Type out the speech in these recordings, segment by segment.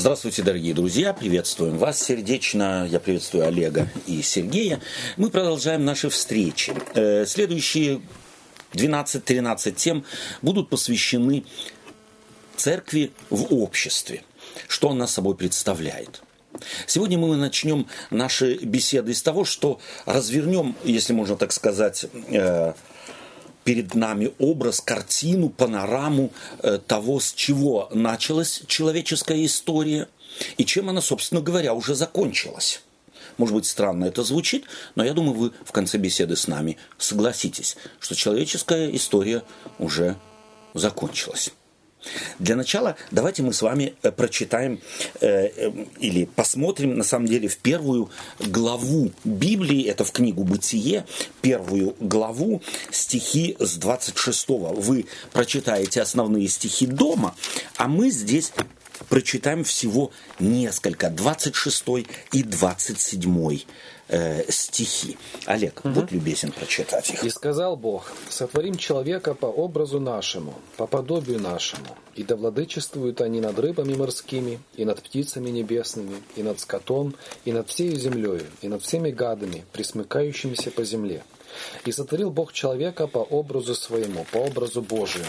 Здравствуйте, дорогие друзья, приветствуем вас сердечно. Я приветствую Олега и Сергея. Мы продолжаем наши встречи. Э, следующие 12-13 тем будут посвящены церкви в обществе. Что она собой представляет. Сегодня мы начнем наши беседы с того, что развернем, если можно так сказать, э, перед нами образ, картину, панораму э, того, с чего началась человеческая история и чем она, собственно говоря, уже закончилась. Может быть, странно это звучит, но я думаю, вы в конце беседы с нами согласитесь, что человеческая история уже закончилась. Для начала давайте мы с вами э, прочитаем э, э, или посмотрим, на самом деле, в первую главу Библии, это в книгу «Бытие», первую главу, стихи с 26. Вы прочитаете основные стихи дома, а мы здесь прочитаем всего несколько, 26 и 27 э, стихи. Олег, угу. будь любезен прочитать их. «И сказал Бог, сотворим человека по образу нашему, по подобию нашему, и да владычествуют они над рыбами морскими, и над птицами небесными, и над скотом, и над всей землею, и над всеми гадами, присмыкающимися по земле. И сотворил Бог человека по образу своему, по образу Божию.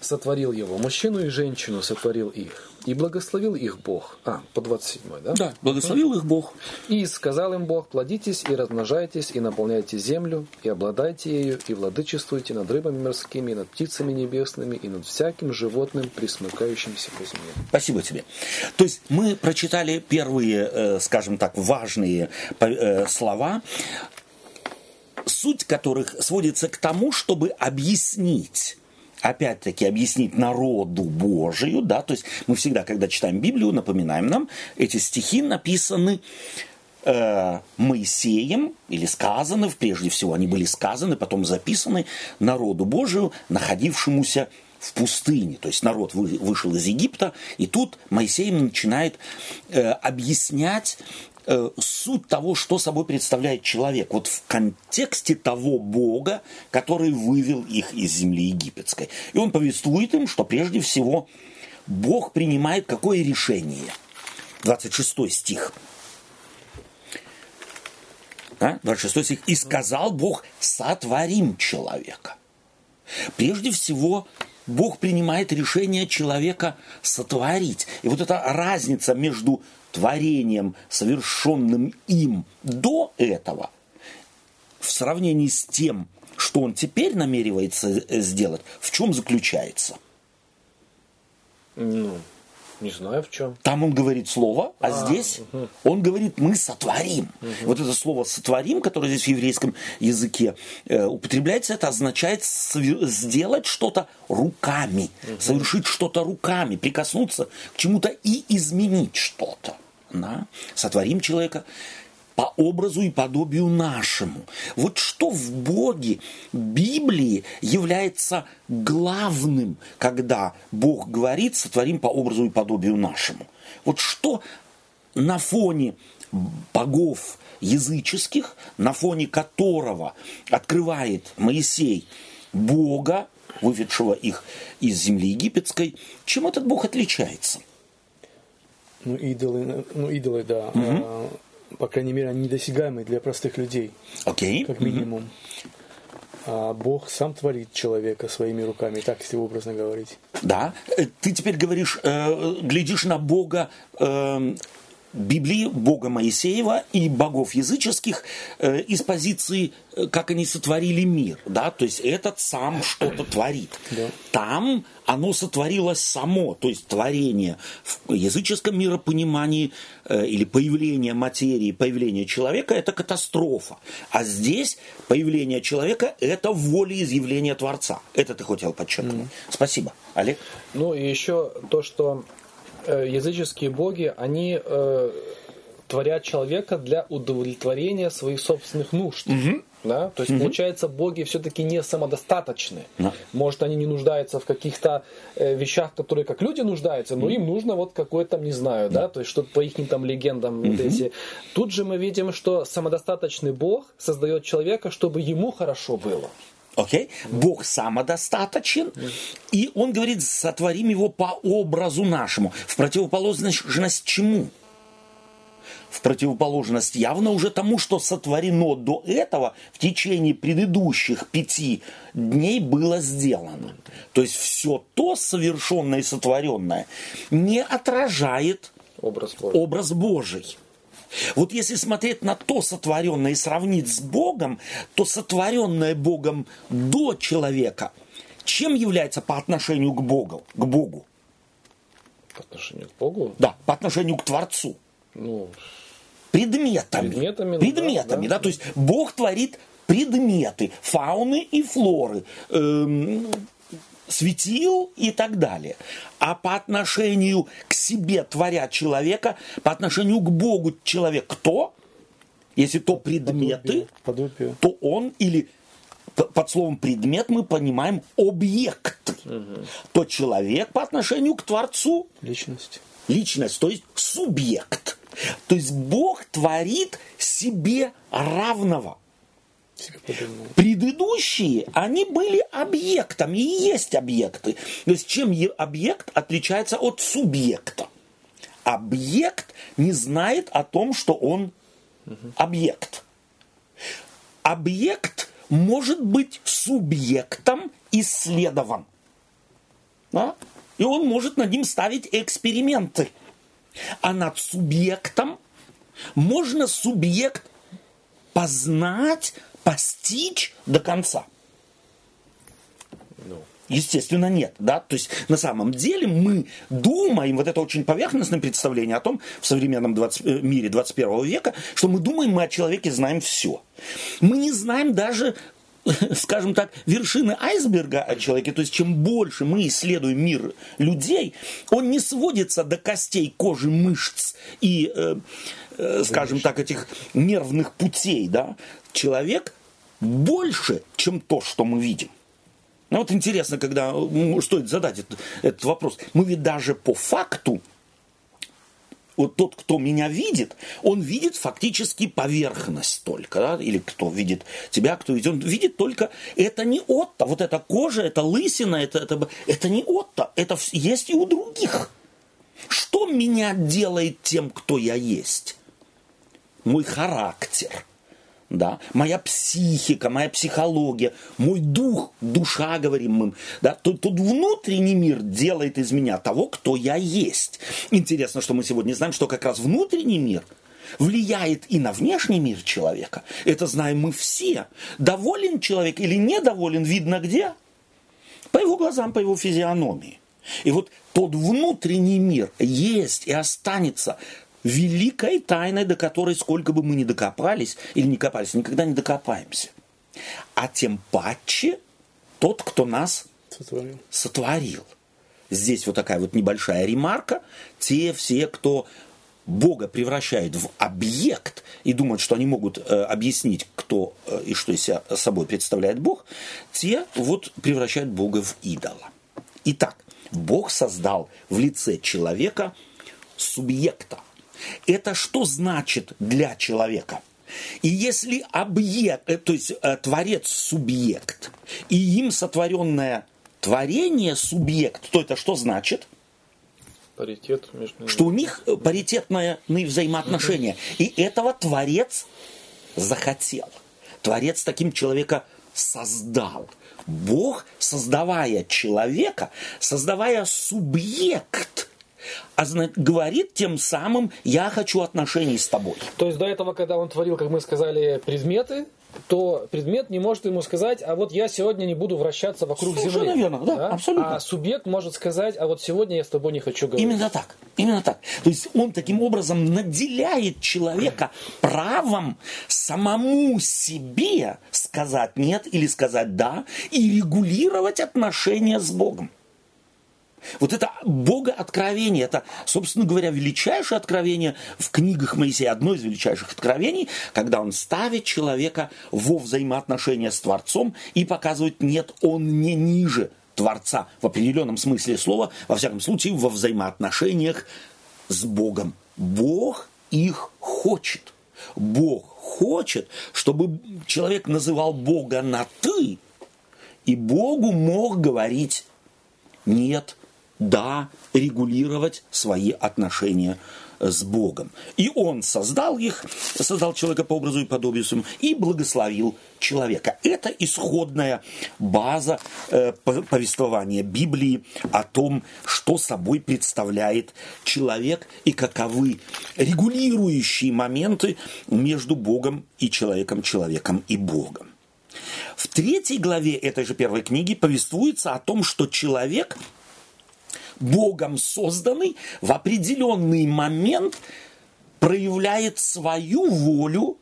Сотворил его, мужчину и женщину сотворил их. И благословил их Бог. А, по 27, да? Да, благословил их Бог. И сказал им Бог, плодитесь и размножайтесь, и наполняйте землю, и обладайте ею, и владычествуйте над рыбами морскими, и над птицами небесными, и над всяким животным, присмыкающимся по земле. Спасибо тебе. То есть мы прочитали первые, э, скажем так, важные э, слова, суть которых сводится к тому, чтобы объяснить опять-таки объяснить народу Божию, да, то есть мы всегда, когда читаем Библию, напоминаем нам, эти стихи написаны э, Моисеем, или сказаны, прежде всего они были сказаны, потом записаны народу Божию, находившемуся в пустыне. То есть народ вышел из Египта, и тут Моисей начинает э, объяснять Э, суть того, что собой представляет человек. Вот в контексте того Бога, который вывел их из земли египетской. И он повествует им, что прежде всего Бог принимает какое решение. 26 стих. А? 26 стих. «И сказал Бог, сотворим человека». Прежде всего, Бог принимает решение человека сотворить. И вот эта разница между творением, совершенным им до этого, в сравнении с тем, что он теперь намеревается сделать, в чем заключается? Ну, не знаю в чем. Там он говорит слово, а, а здесь угу. он говорит мы сотворим. Угу. Вот это слово сотворим, которое здесь в еврейском языке э, употребляется, это означает сделать что-то руками, угу. совершить что-то руками, прикоснуться к чему-то и изменить что-то. Да? Сотворим человека по образу и подобию нашему. Вот что в Боге, Библии является главным, когда Бог говорит, сотворим по образу и подобию нашему. Вот что на фоне богов языческих, на фоне которого открывает Моисей Бога, выведшего их из земли египетской, чем этот Бог отличается? Ну, идолы, ну, идолы, да. Угу. По крайней мере, они недосягаемы для простых людей. Окей. Как минимум. Угу. А Бог сам творит человека своими руками, так если образно говорить. Да. Э, ты теперь говоришь, э, глядишь на Бога э, Библии, Бога Моисеева и богов языческих э, из позиции, э, как они сотворили мир. Да? То есть этот сам что-то творит. Да. Там оно сотворилось само, то есть творение в языческом миропонимании э, или появление материи, появление человека – это катастрофа. А здесь появление человека – это волеизъявление Творца. Это ты хотел подчеркнуть. Mm. Спасибо. Олег? Ну и еще то, что языческие боги, они э, творят человека для удовлетворения своих собственных нужд. Угу. Да? То есть, угу. получается, боги все-таки не самодостаточны. Да. Может, они не нуждаются в каких-то э, вещах, которые как люди нуждаются, но угу. им нужно вот какое-то, не знаю, да, то есть что-то по их там легендам угу. вот эти. Тут же мы видим, что самодостаточный бог создает человека, чтобы ему хорошо было. Окей? Бог самодостаточен, и он говорит, сотворим его по образу нашему. В противоположность чему? В противоположность явно уже тому, что сотворено до этого в течение предыдущих пяти дней было сделано. То есть все то совершенное и сотворенное не отражает Образ Божий. образ Божий. Вот если смотреть на то сотворенное и сравнить с Богом, то сотворенное Богом до человека, чем является по отношению к Богу? К Богу? По отношению к Богу? Да, по отношению к Творцу. Ну, Предметами. Предметами, ну Предметами, да, да, да. То есть Бог творит предметы, фауны и флоры, эм, светил и так далее. А по отношению к себе, творя человека, по отношению к Богу человек кто? Если то предметы, Подобие. то он или под словом предмет мы понимаем объект. То человек по отношению к Творцу Личность. личность, то есть субъект. То есть Бог творит себе равного. Предыдущие, они были объектами и есть объекты. То есть чем объект отличается от субъекта? Объект не знает о том, что он объект. Объект может быть субъектом исследован. Да? И он может над ним ставить эксперименты. А над субъектом можно субъект познать, постичь до конца. ну, Естественно, нет. Да? То есть на самом деле мы думаем, вот это очень поверхностное представление о том в современном 20 э, мире 21 века, что мы думаем, мы о человеке знаем все. Мы не знаем даже скажем так, вершины айсберга о человеке, то есть чем больше мы исследуем мир людей, он не сводится до костей, кожи, мышц и, э, э, скажем так, этих нервных путей, да. Человек больше, чем то, что мы видим. Ну вот интересно, когда ну, стоит задать этот, этот вопрос. Мы ведь даже по факту, вот тот, кто меня видит, он видит фактически поверхность только, да? или кто видит тебя, кто видит, он видит только, это не Отто, вот эта кожа, это лысина, это, это, это не Отто, это есть и у других. Что меня делает тем, кто я есть? Мой характер – да, моя психика, моя психология, мой дух, душа, говорим мы, да, тот, тот внутренний мир делает из меня того, кто я есть. Интересно, что мы сегодня знаем, что как раз внутренний мир влияет и на внешний мир человека. Это знаем мы все. Доволен человек или недоволен, видно где? По его глазам, по его физиономии. И вот тот внутренний мир есть и останется великой тайной, до которой сколько бы мы ни докопались или не копались, никогда не докопаемся. А тем паче тот, кто нас Сотворил. сотворил. Здесь вот такая вот небольшая ремарка. Те все, кто Бога превращает в объект и думают, что они могут э, объяснить, кто э, и что из себя собой представляет Бог, те вот превращают Бога в идола. Итак, Бог создал в лице человека субъекта. Это что значит для человека? И если объект, э, то есть э, творец субъект, и им сотворенное творение субъект, то это что значит? паритет между ними. Что у них э, паритетные взаимоотношения. И этого творец захотел. Творец таким человека создал. Бог, создавая человека, создавая субъект, а говорит тем самым, я хочу отношений с тобой. То есть до этого, когда он творил, как мы сказали, предметы, то предмет не может ему сказать, а вот я сегодня не буду вращаться вокруг Совершенно Земли. верно, да, абсолютно. А субъект может сказать, а вот сегодня я с тобой не хочу говорить. Именно так. Именно так. То есть он таким образом наделяет человека правом самому себе сказать нет или сказать да и регулировать отношения с Богом. Вот это Бога откровение, это, собственно говоря, величайшее откровение в книгах Моисея, одно из величайших откровений, когда он ставит человека во взаимоотношения с Творцом и показывает, нет, он не ниже Творца в определенном смысле слова, во всяком случае, во взаимоотношениях с Богом. Бог их хочет. Бог хочет, чтобы человек называл Бога на «ты», И Богу мог говорить нет, да, регулировать свои отношения с Богом. И он создал их, создал человека по образу и подобию своему, и благословил человека. Это исходная база э, повествования Библии о том, что собой представляет человек и каковы регулирующие моменты между Богом и человеком, человеком и Богом. В третьей главе этой же первой книги повествуется о том, что человек – Богом созданный, в определенный момент проявляет свою волю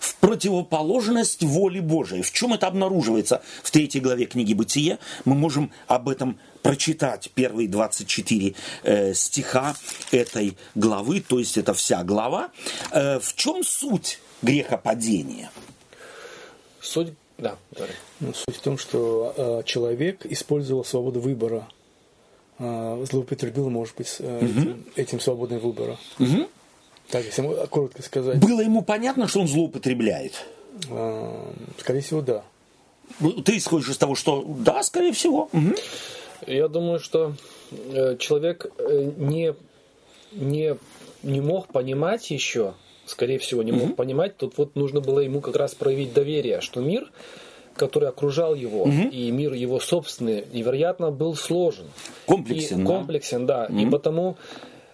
в противоположность воле Божией. В чем это обнаруживается? В третьей главе книги «Бытие» мы можем об этом прочитать первые 24 э, стиха этой главы, то есть это вся глава. Э, в чем суть грехопадения? Суть, да, ну, суть в том, что э, человек использовал свободу выбора злоупотребил, может быть, угу. этим, этим свободным выбором. Угу. Так, если коротко сказать. Было ему понятно, что он злоупотребляет? А, скорее всего, да. Ну, ты исходишь из того, что да, скорее всего. Угу. Я думаю, что э, человек э, не, не, не мог понимать еще, скорее всего, не мог угу. понимать, тут вот нужно было ему как раз проявить доверие, что мир который окружал его, угу. и мир его собственный, невероятно был сложен. Комплексен, и, да. Комплексен, да. Угу. И потому,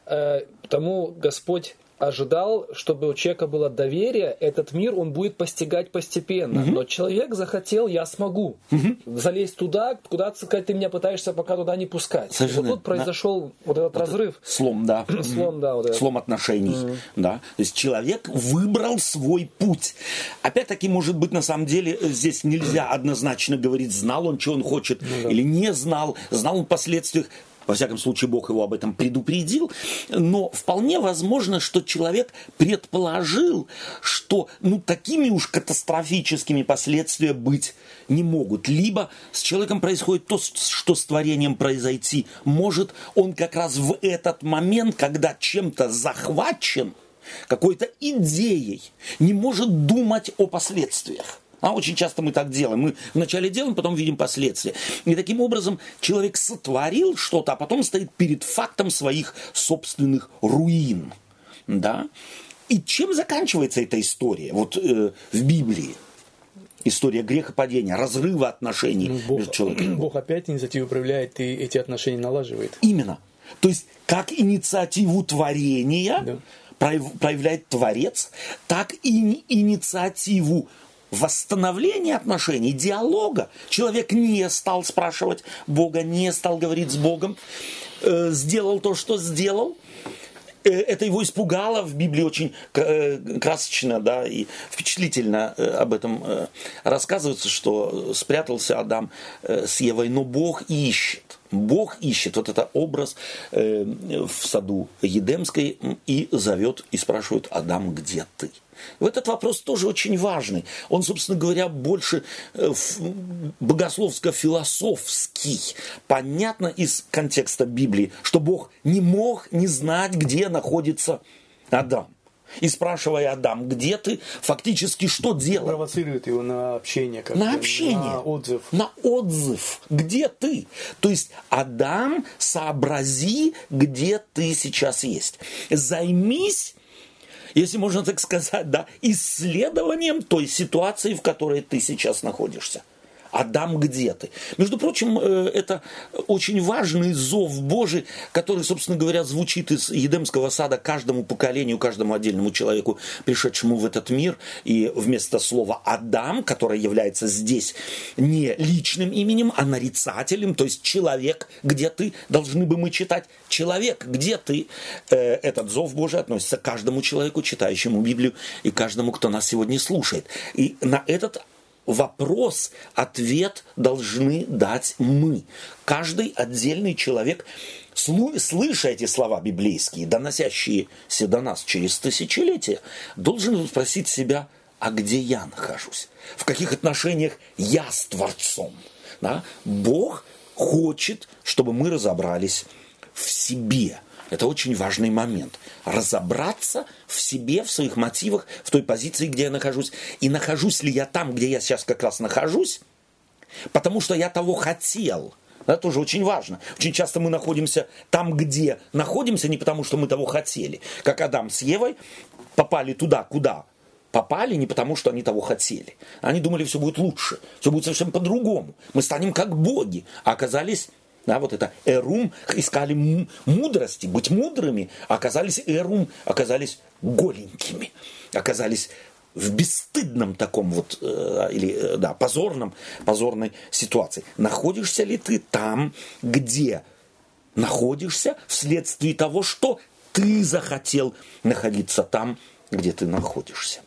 э, потому Господь ожидал, чтобы у человека было доверие, этот мир он будет постигать постепенно. Угу. Но человек захотел, я смогу угу. залезть туда, куда ты меня пытаешься пока туда не пускать. Совершенно. Вот тут произошел да. вот этот вот разрыв. Слом, да. Слом, да. Вот этот. Слом отношений. Угу. Да. То есть человек выбрал свой путь. Опять-таки, может быть, на самом деле здесь нельзя однозначно говорить, знал он, что он хочет, ну, да. или не знал, знал он последствиях во всяком случае, Бог его об этом предупредил. Но вполне возможно, что человек предположил, что ну, такими уж катастрофическими последствия быть не могут. Либо с человеком происходит то, что с творением произойти может. Он как раз в этот момент, когда чем-то захвачен, какой-то идеей, не может думать о последствиях. А очень часто мы так делаем. Мы вначале делаем, потом видим последствия. И таким образом человек сотворил что-то, а потом стоит перед фактом своих собственных руин. Да? И чем заканчивается эта история вот, э, в Библии? История грехопадения, разрыва отношений ну, Бог, между человеком. Бог опять инициативу проявляет и эти отношения налаживает. Именно. То есть, как инициативу творения да. проявляет Творец, так и инициативу восстановления отношений, диалога. Человек не стал спрашивать Бога, не стал говорить с Богом, э, сделал то, что сделал. Э, это его испугало, в Библии очень э, красочно да, и впечатлительно об этом рассказывается, что спрятался Адам с Евой, но Бог ищет. Бог ищет вот этот образ в саду Едемской и зовет и спрашивает, Адам, где ты? В этот вопрос тоже очень важный. Он, собственно говоря, больше э, богословско-философский. Понятно из контекста Библии, что Бог не мог не знать, где находится Адам. И спрашивая Адам, где ты, фактически что делал? Провоцирует его на общение. Как на общение. На отзыв. На отзыв. Где ты? То есть, Адам, сообрази, где ты сейчас есть. Займись если можно так сказать, да, исследованием той ситуации, в которой ты сейчас находишься. Адам, где ты? Между прочим, э, это очень важный зов Божий, который, собственно говоря, звучит из Едемского сада каждому поколению, каждому отдельному человеку, пришедшему в этот мир. И вместо слова Адам, которое является здесь не личным именем, а нарицателем, то есть человек, где ты, должны бы мы читать человек, где ты. Э, этот зов Божий относится к каждому человеку, читающему Библию, и каждому, кто нас сегодня слушает. И на этот вопрос, ответ должны дать мы. Каждый отдельный человек, слыша эти слова библейские, доносящиеся до нас через тысячелетия, должен спросить себя, а где я нахожусь? В каких отношениях я с Творцом? Да? Бог хочет, чтобы мы разобрались в себе – это очень важный момент. Разобраться в себе, в своих мотивах, в той позиции, где я нахожусь. И нахожусь ли я там, где я сейчас как раз нахожусь, потому что я того хотел. Это тоже очень важно. Очень часто мы находимся там, где находимся, не потому что мы того хотели. Как Адам с Евой попали туда, куда попали не потому, что они того хотели. Они думали, все будет лучше, все будет совершенно по-другому. Мы станем как боги. А оказались да, вот это эрум, искали мудрости, быть мудрыми, оказались эрум, оказались голенькими, оказались в бесстыдном таком вот, э, или, э, да, позорном, позорной ситуации. Находишься ли ты там, где находишься вследствие того, что ты захотел находиться там, где ты находишься?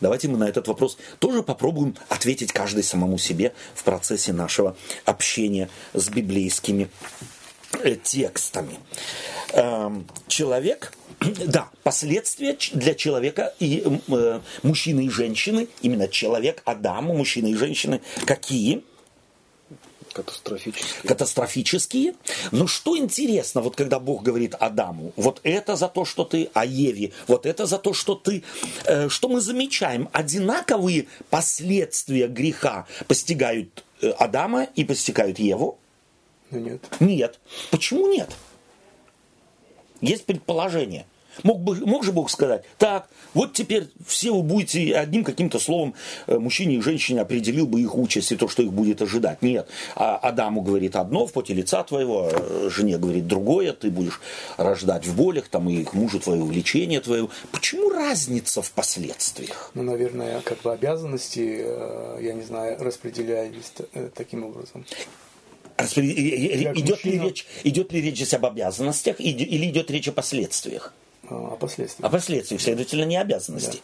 Давайте мы на этот вопрос тоже попробуем ответить каждый самому себе в процессе нашего общения с библейскими э, текстами. Эм, человек, да, последствия для человека и э, мужчины и женщины, именно человек, Адам, мужчины и женщины, какие? Катастрофические. Катастрофические. Но что интересно, вот когда Бог говорит Адаму, вот это за то, что ты, а Еве, вот это за то, что ты, э, что мы замечаем, одинаковые последствия греха постигают э, Адама и постигают Еву? Ну нет. Нет. Почему нет? Есть предположение. Мог, бы, мог же Бог сказать, так, вот теперь все вы будете одним каким-то словом э, мужчине и женщине определил бы их участь и то, что их будет ожидать. Нет. А Адаму говорит одно в поте лица твоего, а жене говорит другое, ты будешь рождать в болях, там и к мужу твое влечение твое. Почему разница в последствиях? Ну, наверное, как бы обязанности, э, я не знаю, распределялись э, таким образом. Идет ли, речь, идет ли речь здесь об обязанностях или идет речь о последствиях? О последствиях. О последствиях, следовательно, не обязанности.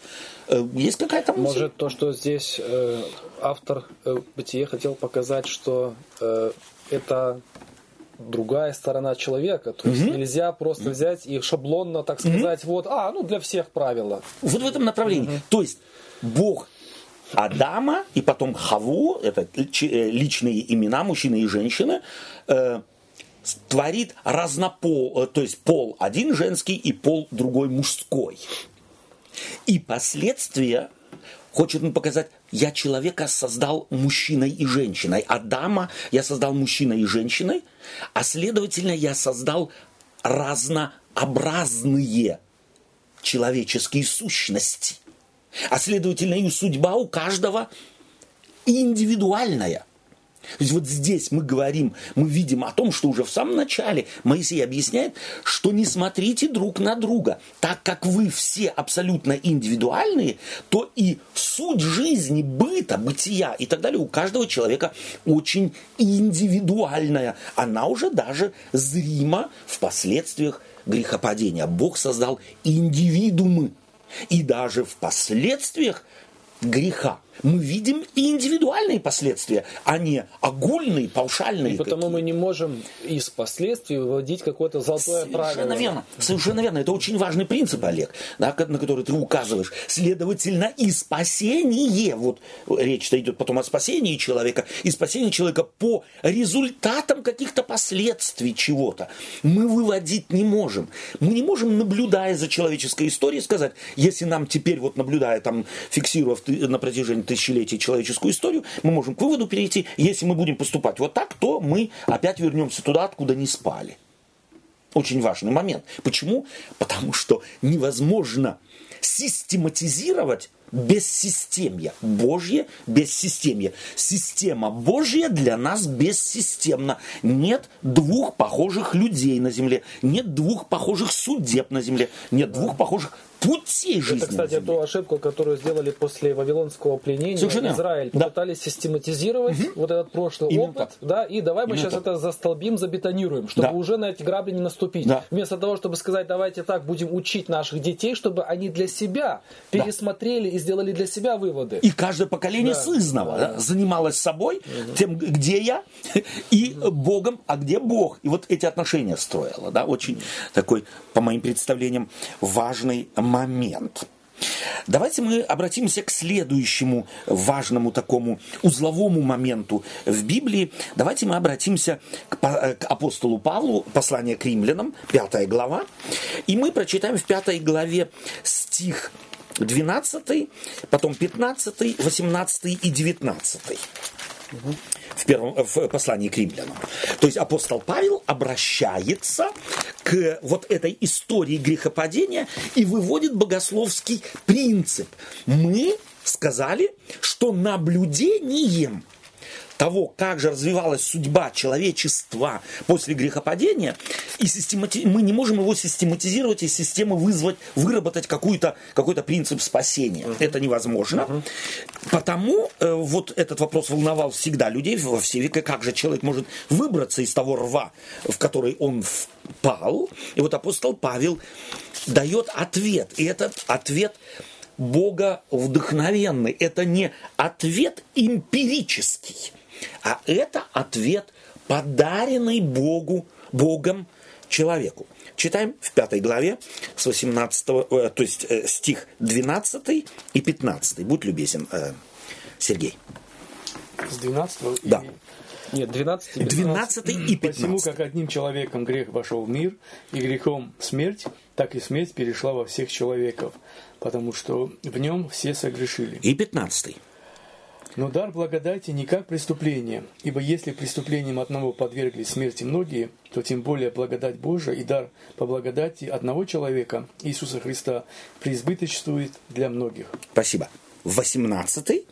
Да. Э, есть какая-то мысль? Может, то, что здесь э, автор э, Бытие хотел показать, что э, это другая сторона человека. То есть угу. нельзя просто взять и шаблонно, так сказать, угу. вот, а, ну для всех правила. Вот в этом направлении. Угу. То есть Бог Адама и потом Хаву, это э, личные имена мужчины и женщины, э, творит разнопол, э, то есть пол один женский и пол другой мужской. И последствия хочет он показать, я человека создал мужчиной и женщиной, Адама я создал мужчиной и женщиной, а следовательно я создал разнообразные человеческие сущности. А следовательно и судьба у каждого индивидуальная. То есть вот здесь мы говорим, мы видим о том, что уже в самом начале Моисей объясняет, что не смотрите друг на друга. Так как вы все абсолютно индивидуальные, то и суть жизни, быта, бытия и так далее у каждого человека очень индивидуальная. Она уже даже зрима в последствиях грехопадения. Бог создал индивидуумы. И даже в последствиях греха мы видим и индивидуальные последствия, а не огульные, паушальные. И потому мы не можем из последствий выводить какое-то золотое Совершенно правило. Совершенно верно. Совершенно верно. Это очень важный принцип, Олег, на который ты указываешь. Следовательно, и спасение, вот речь-то идет потом о спасении человека, и спасение человека по результатам каких-то последствий чего-то мы выводить не можем. Мы не можем, наблюдая за человеческой историей, сказать, если нам теперь, вот наблюдая, там, фиксировав на протяжении тысячелетий человеческую историю, мы можем к выводу перейти, если мы будем поступать вот так, то мы опять вернемся туда, откуда не спали. Очень важный момент. Почему? Потому что невозможно систематизировать бессистемье. Божье бессистемье. Система Божья для нас бессистемна. Нет двух похожих людей на земле. Нет двух похожих судеб на земле. Нет двух похожих путей жизни. Это, кстати, ту ошибку, которую сделали после Вавилонского пленения Совершенно. Израиль. Да. Попытались систематизировать угу. вот этот прошлый Именно опыт, так. да, и давай мы Именно сейчас так. это застолбим, забетонируем, чтобы да. уже на эти грабли не наступить. Да. Вместо того, чтобы сказать, давайте так, будем учить наших детей, чтобы они для себя пересмотрели да. и сделали для себя выводы. И каждое поколение да. сызново да. Да, занималось собой, угу. тем, где я, и угу. Богом, а где Бог. И вот эти отношения строило. Да? Очень такой, по моим представлениям, важный момент. Давайте мы обратимся к следующему важному такому узловому моменту в Библии. Давайте мы обратимся к, к апостолу Павлу, послание к римлянам, пятая глава. И мы прочитаем в пятой главе стих 12, потом 15, 18 и 19. В, первом, в послании к римлянам. То есть апостол Павел обращается к вот этой истории грехопадения и выводит богословский принцип. Мы сказали, что наблюдением – того, как же развивалась судьба человечества после грехопадения, и системати... мы не можем его систематизировать из системы вызвать, выработать какой-то какой принцип спасения. Uh-huh. Это невозможно. Uh-huh. Потому э, вот этот вопрос волновал всегда людей во все века, как же человек может выбраться из того рва, в который он впал. И вот апостол Павел дает ответ. И этот ответ Бога вдохновенный. Это не ответ эмпирический а это ответ, подаренный Богу, Богом человеку. Читаем в пятой главе с 18, э, то есть э, стих 12 и 15. Будь любезен, э, Сергей. С 12 Да. Нет, 12 и 12 и 15. Посему, как одним человеком грех вошел в мир, и грехом смерть, так и смерть перешла во всех человеков, потому что в нем все согрешили. И 15. Но дар благодати не как преступление, ибо если преступлением одного подвергли смерти многие, то тем более благодать Божия и дар по благодати одного человека, Иисуса Христа, преизбыточствует для многих. Спасибо. 18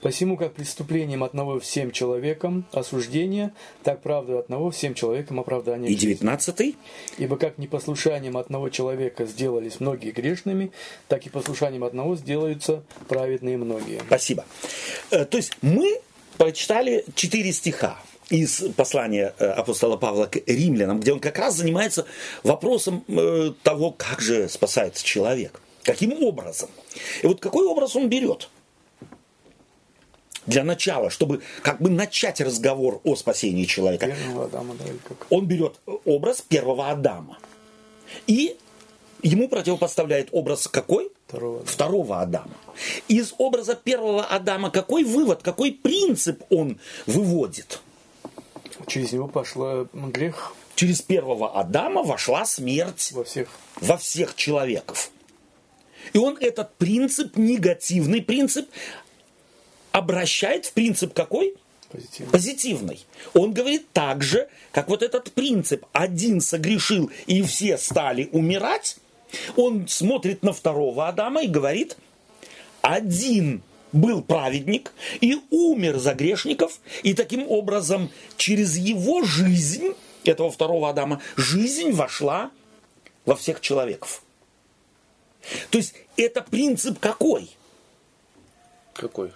Посему, как преступлением одного всем человекам осуждение, так правда одного всем человекам оправдание. И девятнадцатый. Ибо как непослушанием одного человека сделались многие грешными, так и послушанием одного сделаются праведные многие. Спасибо. Э, то есть мы прочитали четыре стиха из послания э, апостола Павла к римлянам, где он как раз занимается вопросом э, того, как же спасается человек. Каким образом? И вот какой образ он берет? Для начала, чтобы как бы начать разговор о спасении человека. Первого Адама, да, как? Он берет образ первого Адама. И ему противопоставляет образ какой? Второго, Второго Адама. Из образа первого Адама какой вывод, какой принцип он выводит? Через него пошла грех. Через первого Адама вошла смерть во всех, во всех человеков. И он этот принцип, негативный принцип, обращает в принцип какой? Позитивный. Позитивный. Он говорит так же, как вот этот принцип «один согрешил и все стали умирать», он смотрит на второго Адама и говорит «один был праведник и умер за грешников, и таким образом через его жизнь, этого второго Адама, жизнь вошла во всех человеков». То есть это принцип какой? Какой?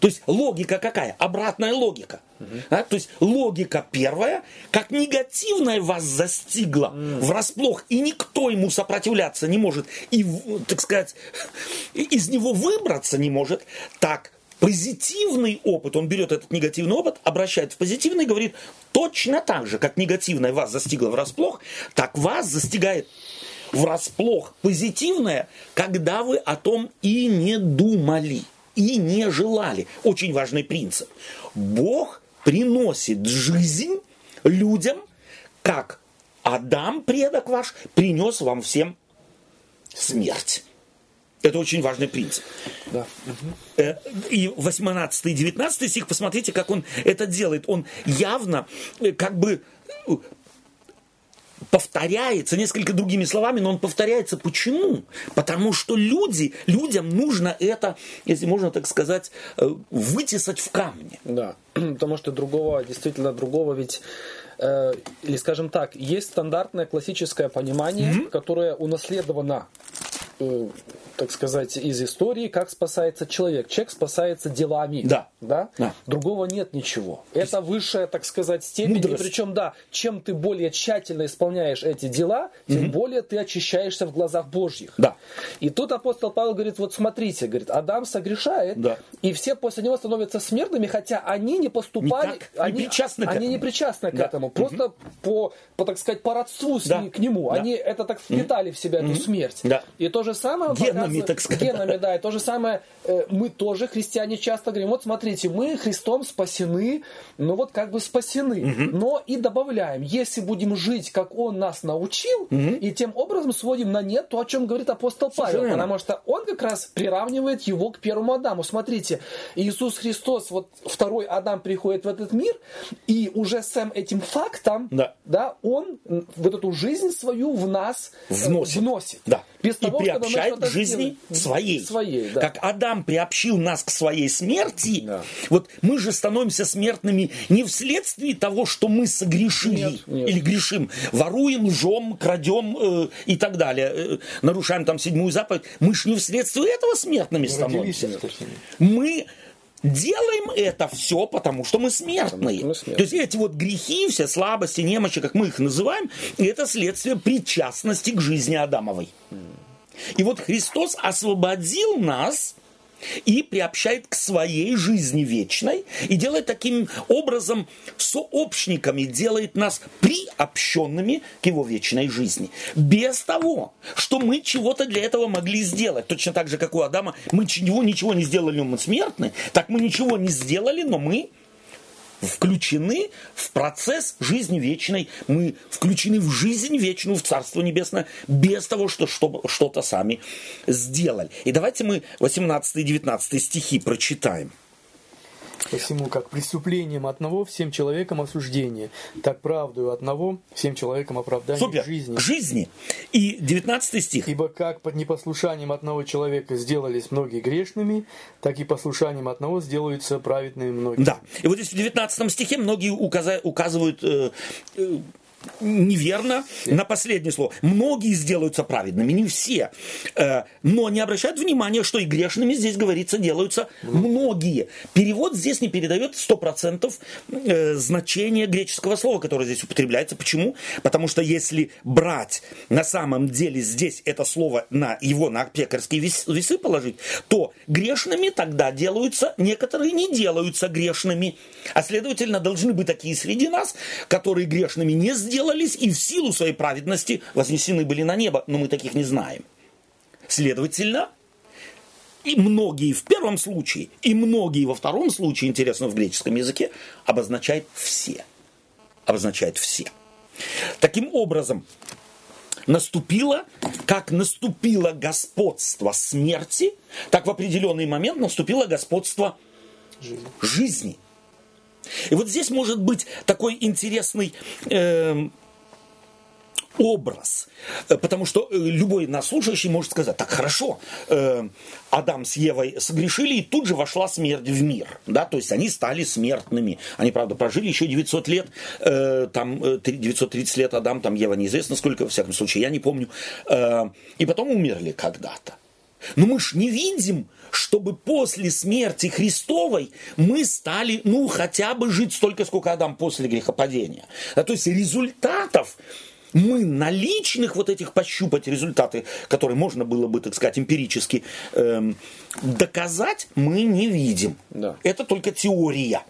То есть логика какая? Обратная логика. Угу. А? То есть логика первая, как негативная вас застигла угу. врасплох, и никто ему сопротивляться не может, и, так сказать, из него выбраться не может, так позитивный опыт, он берет этот негативный опыт, обращает в позитивный и говорит, точно так же, как негативное вас застигло врасплох, так вас застигает врасплох позитивное, когда вы о том и не думали и не желали. Очень важный принцип. Бог приносит жизнь людям, как Адам, предок ваш, принес вам всем смерть. Это очень важный принцип. Да. Э, и 18 и 19 стих, посмотрите, как он это делает. Он явно э, как бы повторяется несколько другими словами, но он повторяется. Почему? Потому что люди, людям нужно это, если можно так сказать, э, вытесать в камне. Да, потому что другого, действительно другого ведь э, или скажем так, есть стандартное классическое понимание, mm-hmm. которое унаследовано э, так сказать, из истории, как спасается человек. Человек спасается делами. Да. Да? да. Другого нет ничего. Это высшая, так сказать, степень. Мудрость. И причем, да, чем ты более тщательно исполняешь эти дела, тем угу. более ты очищаешься в глазах Божьих. Да. И тут апостол Павел говорит, вот смотрите, говорит, Адам согрешает, да. и все после него становятся смертными, хотя они не поступали, Никак, они, не причастны к они этому. не причастны к да. этому, просто угу. по, по, так сказать, по родству с да. к нему. Да. Они это так впитали угу. в себя, эту смерть. Да. И то же самое Генном генами, так сказать. Генами, да. И то же самое э, мы тоже, христиане, часто говорим, вот смотрите, мы Христом спасены, ну вот как бы спасены. Угу. Но и добавляем, если будем жить, как Он нас научил, угу. и тем образом сводим на нет то, о чем говорит апостол Павел. Совершенно. Потому что он как раз приравнивает его к первому Адаму. Смотрите, Иисус Христос, вот второй Адам приходит в этот мир, и уже сам этим фактом, да. Да, он вот эту жизнь свою в нас э, вносит. вносит. Да. Без и того, приобщает к жизни своей. своей да. Как Адам приобщил нас к своей смерти, да. вот мы же становимся смертными не вследствие того, что мы согрешили нет, нет. или грешим, воруем, лжем, крадем э, и так далее, э, нарушаем там седьмую заповедь. Мы же не вследствие этого смертными становимся. Мы делаем это все, потому что мы смертные. Мы смертные. То есть эти вот грехи, все слабости, немощи, как мы их называем, это следствие причастности к жизни Адамовой. И вот Христос освободил нас и приобщает к своей жизни вечной и делает таким образом сообщниками, делает нас приобщенными к его вечной жизни. Без того, что мы чего-то для этого могли сделать. Точно так же, как у Адама, мы ничего, ничего не сделали, но мы смертны, так мы ничего не сделали, но мы включены в процесс жизни вечной, мы включены в жизнь вечную, в Царство Небесное, без того, что что-то сами сделали. И давайте мы 18 и 19 стихи прочитаем. Посему, как преступлением одного всем человекам осуждение, так правдою одного всем человекам оправдание Супер. жизни. жизни. И 19 стих. Ибо как под непослушанием одного человека сделались многие грешными, так и послушанием одного сделаются праведными многие. Да. И вот здесь в 19 стихе многие указывают э, э, неверно на последнее слово. Многие сделаются праведными, не все. Э, но не обращают внимания, что и грешными здесь говорится делаются многие. Перевод здесь не передает 100% э, значения греческого слова, которое здесь употребляется. Почему? Потому что если брать на самом деле здесь это слово на его на пекарские весы положить, то грешными тогда делаются, некоторые не делаются грешными. А следовательно, должны быть такие среди нас, которые грешными не сделают сделались и в силу своей праведности вознесены были на небо, но мы таких не знаем. Следовательно, и многие в первом случае, и многие во втором случае, интересно, в греческом языке, обозначает все. Обозначает все. Таким образом, наступило, как наступило господство смерти, так в определенный момент наступило господство жизни. жизни. И вот здесь может быть такой интересный э, образ, потому что э, любой нас слушающий может сказать, так хорошо, э, Адам с Евой согрешили, и тут же вошла смерть в мир, да, то есть они стали смертными. Они, правда, прожили еще 900 лет, э, там 930 э, лет Адам, там Ева неизвестно сколько, во всяком случае, я не помню, э, и потом умерли когда-то. Но мы ж не видим, чтобы после смерти Христовой мы стали, ну, хотя бы жить столько, сколько Адам после грехопадения. Да, то есть результатов мы наличных вот этих пощупать результаты, которые можно было бы, так сказать, эмпирически эм, доказать, мы не видим. Да. Это только теория.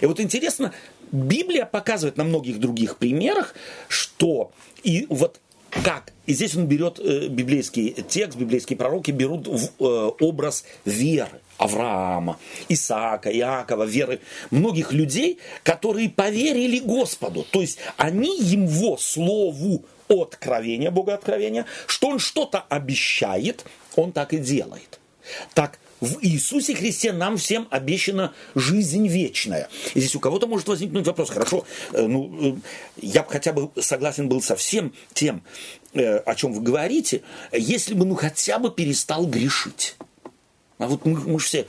И вот интересно, Библия показывает на многих других примерах, что и вот как? И здесь он берет э, библейский текст, библейские пророки берут в, э, образ веры. Авраама, Исаака, Иакова, веры многих людей, которые поверили Господу. То есть они его слову откровения, Бога откровения, что он что-то обещает, он так и делает. Так в Иисусе Христе нам всем обещана жизнь вечная. И здесь у кого-то может возникнуть вопрос, хорошо, э, ну, э, я бы хотя бы согласен был со всем тем, э, о чем вы говорите, если бы ну хотя бы перестал грешить. А вот мы, мы же все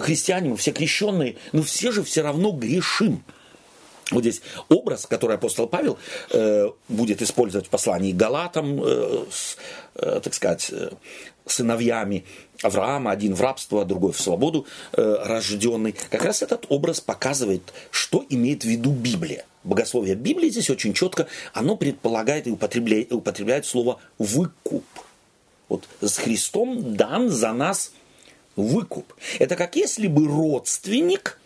христиане, мы все крещенные, но все же все равно грешим. Вот здесь образ, который апостол Павел э, будет использовать в послании Галатам, э, с, э, так сказать, сыновьями Авраама, один в рабство, другой в свободу э, рожденный. Как раз этот образ показывает, что имеет в виду Библия. Богословие Библии здесь очень четко, оно предполагает и употребляет, употребляет слово «выкуп». Вот с Христом дан за нас выкуп. Это как если бы родственник,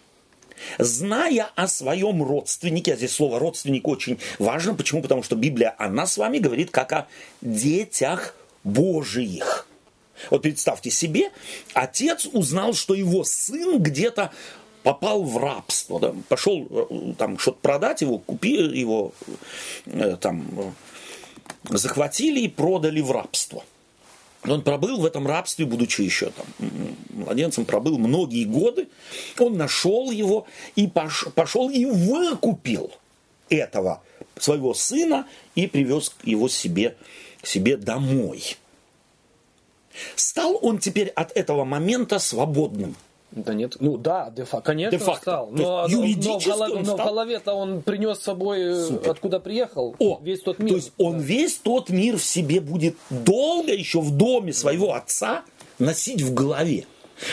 зная о своем родственнике, а здесь слово родственник очень важно, почему? Потому что Библия, она с вами говорит как о детях Божиих. Вот представьте себе, отец узнал, что его сын где-то попал в рабство, да, пошел э, там что-то продать его, купили его, э, там, э, захватили и продали в рабство. Он пробыл в этом рабстве, будучи еще там младенцем, пробыл многие годы. Он нашел его и пошел и выкупил этого своего сына и привез его себе, себе домой. Стал он теперь от этого момента свободным – да нет, ну да, де факто, конечно, де факто. стал. Но, но, но, в голове, но в голове-то он принес с собой, э, Супер. откуда приехал, О, весь тот мир. То есть он весь тот мир в себе будет долго еще в доме своего отца носить в голове.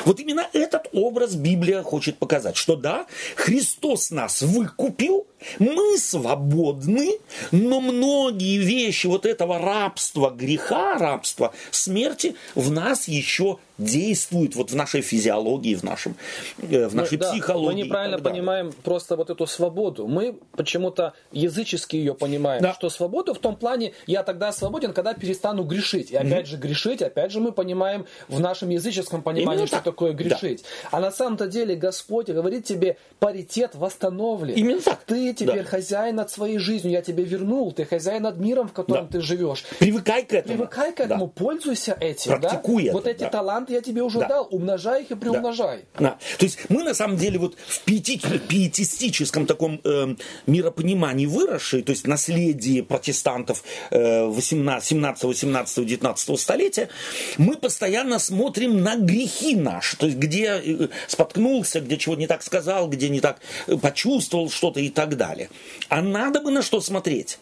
Вот именно этот образ Библия хочет показать, что да, Христос нас выкупил, мы свободны, но многие вещи вот этого рабства, греха, рабства, смерти в нас еще действуют вот в нашей физиологии, в, нашем, э, в нашей мы, да, психологии. Мы неправильно понимаем просто вот эту свободу. Мы почему-то язычески ее понимаем, да. что свободу в том плане, я тогда свободен, когда перестану грешить. И опять mm же грешить, опять же мы понимаем в нашем языческом понимании, Именно что так. такое грешить. Да. А на самом-то деле Господь говорит тебе, паритет восстановлен. Именно так. Ты теперь да. хозяин над своей жизнью, я тебе вернул, ты хозяин над миром, в котором да. ты живешь. Привыкай к этому. Привыкай к этому, да. пользуйся этим. Практикуй да? это. Вот эти да. таланты талант я тебе уже да. дал, умножай их и приумножай. Да. да. То есть мы на самом деле вот в пиети, пиетистическом таком э, миропонимании выросшие, то есть наследие протестантов э, 18, 17, 18, 19 столетия, мы постоянно смотрим на грехи наши, то есть где э, споткнулся, где чего не так сказал, где не так э, почувствовал что-то и так далее. А надо бы на что смотреть?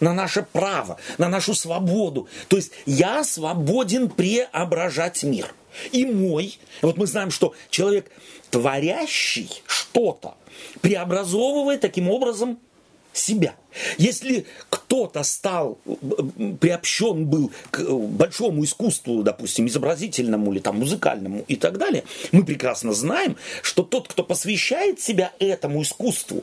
на наше право, на нашу свободу. То есть я свободен преображать мир. И мой, вот мы знаем, что человек, творящий что-то, преобразовывает таким образом себя. Если кто-то стал, приобщен был к большому искусству, допустим, изобразительному или там музыкальному и так далее, мы прекрасно знаем, что тот, кто посвящает себя этому искусству,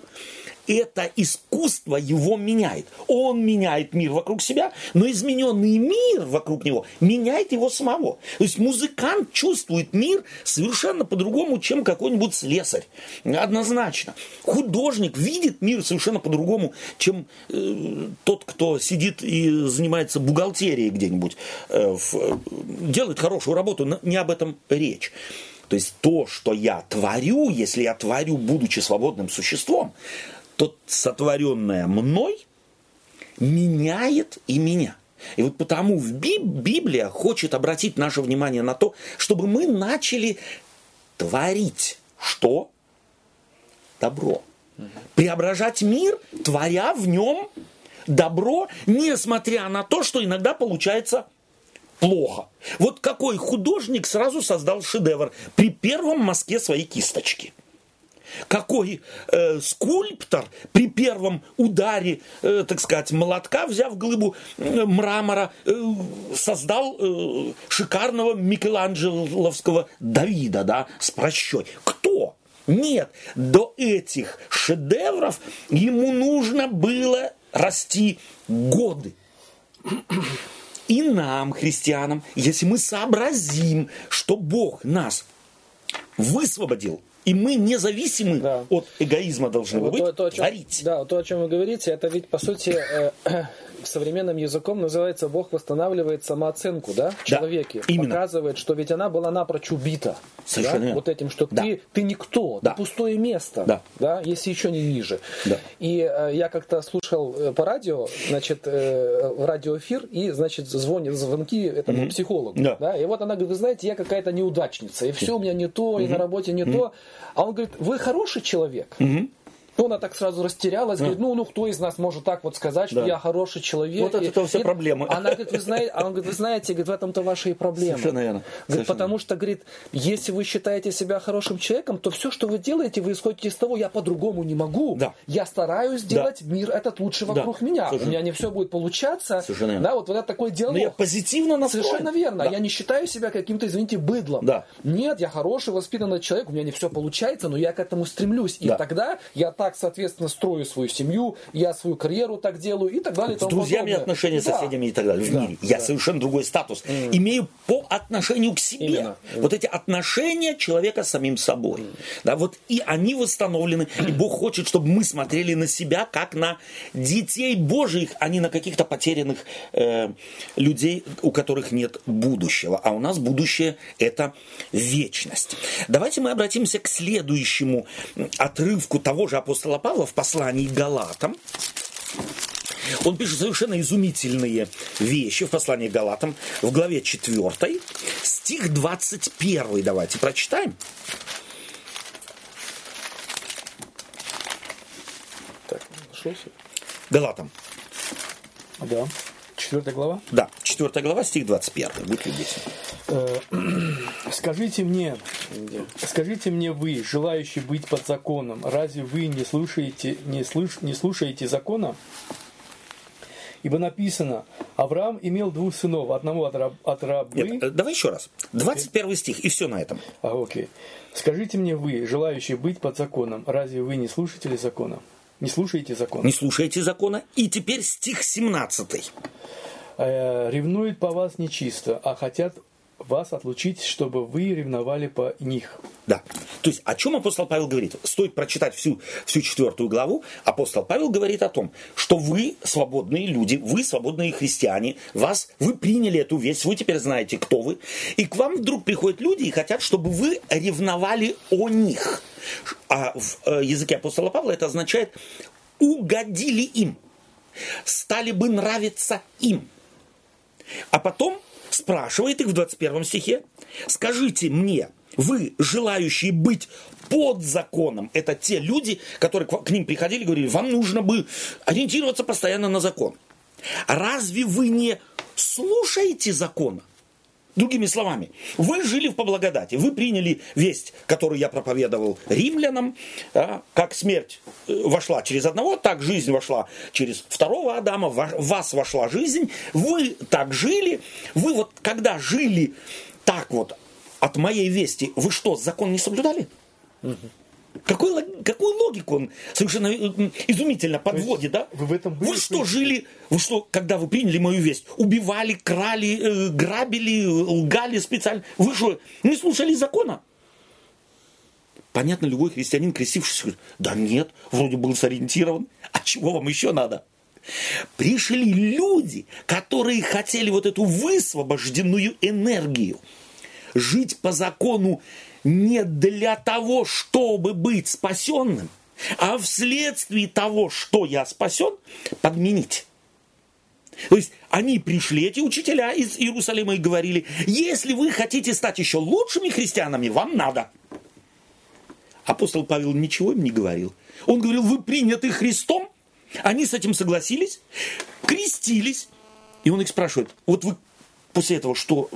это искусство его меняет. Он меняет мир вокруг себя, но измененный мир вокруг него меняет его самого. То есть музыкант чувствует мир совершенно по-другому, чем какой-нибудь слесарь. Однозначно. Художник видит мир совершенно по-другому, чем э, тот, кто сидит и занимается бухгалтерией где-нибудь, э, в, делает хорошую работу. Не об этом речь. То есть то, что я творю, если я творю, будучи свободным существом, то сотворенное мной меняет и меня. И вот потому в Биб Библия хочет обратить наше внимание на то, чтобы мы начали творить что? Добро. Преображать мир, творя в нем добро, несмотря на то, что иногда получается плохо. Вот какой художник сразу создал шедевр при первом мазке своей кисточки – какой э, скульптор при первом ударе, э, так сказать, молотка, взяв глыбу э, мрамора, э, создал э, шикарного Микеланджеловского Давида, да, с прощой. Кто? Нет, до этих шедевров ему нужно было расти годы. И нам, христианам, если мы сообразим, что Бог нас высвободил и мы независимы да. от эгоизма должны вот быть, то, то, о чем, творить. Да, то, о чем вы говорите, это ведь, по сути, э, современным языком называется Бог восстанавливает самооценку да, в человеке. Да, именно. Показывает, что ведь она была напрочь убита. Совершенно да, Вот этим, что да. ты, ты никто, да. ты пустое место, да. Да, если еще не ниже. Да. И э, я как-то слушал э, по радио, значит, э, радиоэфир, и, значит, звонят звонки этому mm-hmm. психологу. Да. Да, и вот она говорит, вы знаете, я какая-то неудачница, и все у меня не то, mm-hmm. и на работе не mm-hmm. то. А он говорит, вы хороший человек. Mm-hmm. Ну, она так сразу растерялась, говорит, ну, ну, кто из нас может так вот сказать, что да. я хороший человек. Вот это все и, проблемы. Она говорит, вы знаете, а он говорит, вы знаете, говорит, в этом-то ваши и проблемы. Совершенно верно. Говорит, Совершенно. потому что, говорит, если вы считаете себя хорошим человеком, то все, что вы делаете, вы исходите из того, я по-другому не могу. Да. Я стараюсь сделать да. мир этот лучше вокруг да. меня. Совершенно. У меня не все будет получаться. Совершенно верно. Да, вот, вот это такой диалог. Но я позитивно настроен. Совершенно верно. Да. Я не считаю себя каким-то, извините, быдлом. Да. Нет, я хороший, воспитанный человек, у меня не все получается, но я к этому стремлюсь. И да. тогда я так так, соответственно, строю свою семью, я свою карьеру так делаю и так далее. С друзьями подобное. отношения, с да. соседями и так далее в да, мире. Я да. совершенно другой статус. Mm. Имею по отношению к себе. Именно. Вот эти отношения человека с самим собой. Mm. Да, вот и они восстановлены. И Бог хочет, чтобы мы смотрели на себя как на детей Божьих, а не на каких-то потерянных э, людей, у которых нет будущего. А у нас будущее это вечность. Давайте мы обратимся к следующему отрывку того же апостола Павла в послании к Галатам. Он пишет совершенно изумительные вещи в послании к Галатам в главе 4, стих 21. Давайте прочитаем. Так, нашелся? Галатам. Да. Четвертая глава? Да, четвертая глава, стих 21. Будь любезен. Э, скажите мне, скажите мне вы, желающие быть под законом, разве вы не слушаете, не, слыш, не слушаете закона? Ибо написано, Авраам имел двух сынов, одного от, раб, от рабы... Нет, э, давай еще раз. 21 стих, и все на этом. А, окей. Скажите мне вы, желающие быть под законом, разве вы не слушатели закона? Не слушаете закона? Не слушаете закона. И теперь стих 17. Э, ревнуют по вас нечисто, а хотят вас отлучить, чтобы вы ревновали по них. Да. То есть о чем апостол Павел говорит? Стоит прочитать всю, всю четвертую главу. Апостол Павел говорит о том, что вы свободные люди, вы свободные христиане, вас, вы приняли эту весть, вы теперь знаете, кто вы. И к вам вдруг приходят люди и хотят, чтобы вы ревновали о них. А в э, языке апостола Павла это означает угодили им, стали бы нравиться им. А потом спрашивает их в 21 стихе, скажите мне, вы, желающие быть под законом, это те люди, которые к ним приходили и говорили, вам нужно бы ориентироваться постоянно на закон. Разве вы не слушаете закона? Другими словами, вы жили в поблагодати, вы приняли весть, которую я проповедовал римлянам, да, как смерть э, вошла через одного, так жизнь вошла через второго Адама, в вас вошла жизнь, вы так жили, вы вот когда жили так вот от моей вести, вы что, закон не соблюдали? Угу. Какой, какую логику он совершенно э, изумительно подводит, да? Вы, в этом были вы что, жили, вы что, когда вы приняли мою весть, убивали, крали, э, грабили, лгали специально? Вы что, не слушали закона? Понятно, любой христианин, крестившийся, говорит, да нет, вроде был сориентирован, а чего вам еще надо? Пришли люди, которые хотели вот эту высвобожденную энергию, жить по закону не для того, чтобы быть спасенным, а вследствие того, что я спасен, подменить. То есть они пришли, эти учителя из Иерусалима, и говорили, если вы хотите стать еще лучшими христианами, вам надо. Апостол Павел ничего им не говорил. Он говорил, вы приняты Христом, они с этим согласились, крестились, и он их спрашивает, вот вы после этого что,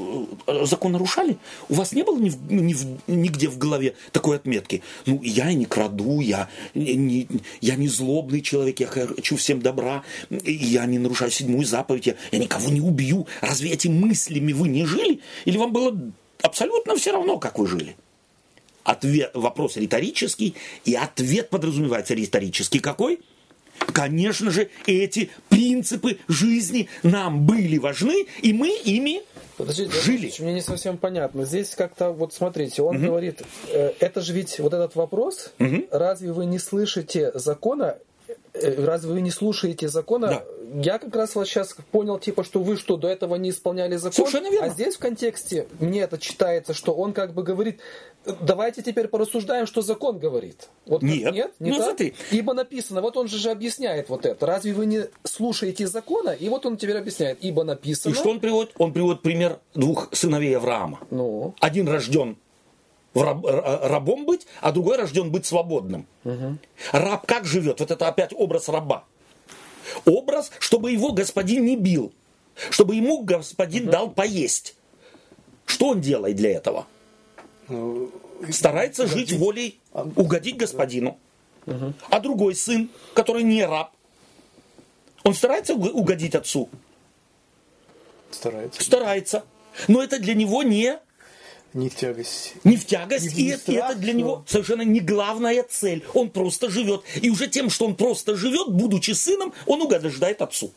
э, закон нарушали? У вас не было ни в, ни в, нигде в голове такой отметки? Ну, я не краду, я не, я не злобный человек, я хочу всем добра, я не нарушаю седьмую заповедь, я, я никого не убью. Разве этими мыслями вы не жили? Или вам было абсолютно все равно, как вы жили? Ответ, вопрос риторический, и ответ подразумевается риторический. Какой? Конечно же, эти принципы жизни нам были важны, и мы ими Подождите, жили. Мне не совсем понятно. Здесь как-то, вот смотрите, он угу. говорит, э, это же ведь вот этот вопрос, угу. разве вы не слышите закона, э, разве вы не слушаете закона? Да. Я как раз вот сейчас понял, типа, что вы что, до этого не исполняли закон? Совершенно верно. А здесь в контексте мне это читается, что он как бы говорит, давайте теперь порассуждаем, что закон говорит. Вот нет, нет, не ну, так? Смотри. Ибо написано, вот он же, же объясняет вот это. Разве вы не слушаете закона? И вот он теперь объясняет, ибо написано. И что он приводит? Он приводит пример двух сыновей Авраама. Ну. Один рожден раб, рабом быть, а другой рожден быть свободным. Угу. Раб как живет? Вот это опять образ раба. Образ, чтобы его господин не бил, чтобы ему господин угу. дал поесть. Что он делает для этого? Ну, Старается угодить. жить волей, угодить господину. Угу. А другой сын, который не раб, он старается угодить отцу? Старается. Старается. Но это для него не Не в тягость. Не в тягость, Не и, это, страх, и это для но- него совершенно не главная цель. Он просто живет. И уже тем, что он просто живет, будучи сыном, он угождает отцу.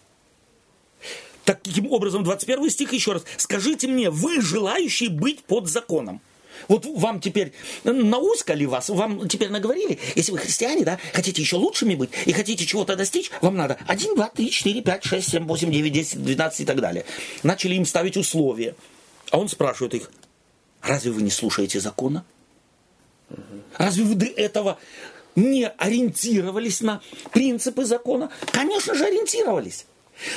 Таким образом, 21 стих еще раз. Скажите мне, вы желающие быть под законом. Вот вам теперь науськали вас, вам теперь наговорили, если вы христиане, да, хотите еще лучшими быть и хотите чего-то достичь, вам надо 1, 2, 3, 4, 5, 6, 7, 8, 9, 10, 12 и так далее. Начали им ставить условия. А он спрашивает их, разве вы не слушаете закона? Разве вы до этого не ориентировались на принципы закона? Конечно же, ориентировались.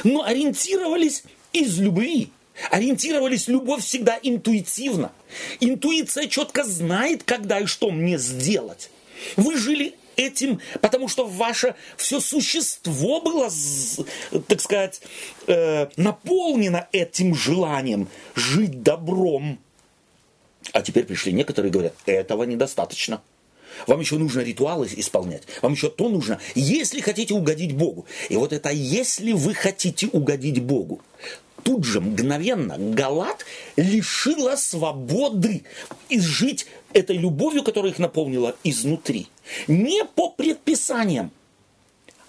Но ориентировались из любви. Ориентировались, любовь всегда интуитивна. Интуиция четко знает, когда и что мне сделать. Вы жили этим, потому что ваше все существо было, так сказать, э, наполнено этим желанием жить добром. А теперь пришли некоторые и говорят, этого недостаточно. Вам еще нужно ритуалы исполнять. Вам еще то нужно, если хотите угодить Богу. И вот это если вы хотите угодить Богу. Тут же мгновенно Галат лишила свободы и жить этой любовью, которая их наполнила изнутри. Не по предписаниям,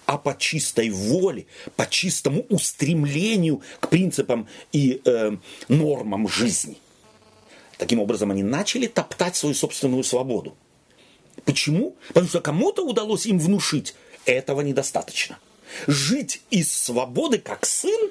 а по чистой воле, по чистому устремлению к принципам и э, нормам жизни. Таким образом, они начали топтать свою собственную свободу. Почему? Потому что кому-то удалось им внушить, этого недостаточно. Жить из свободы как сын,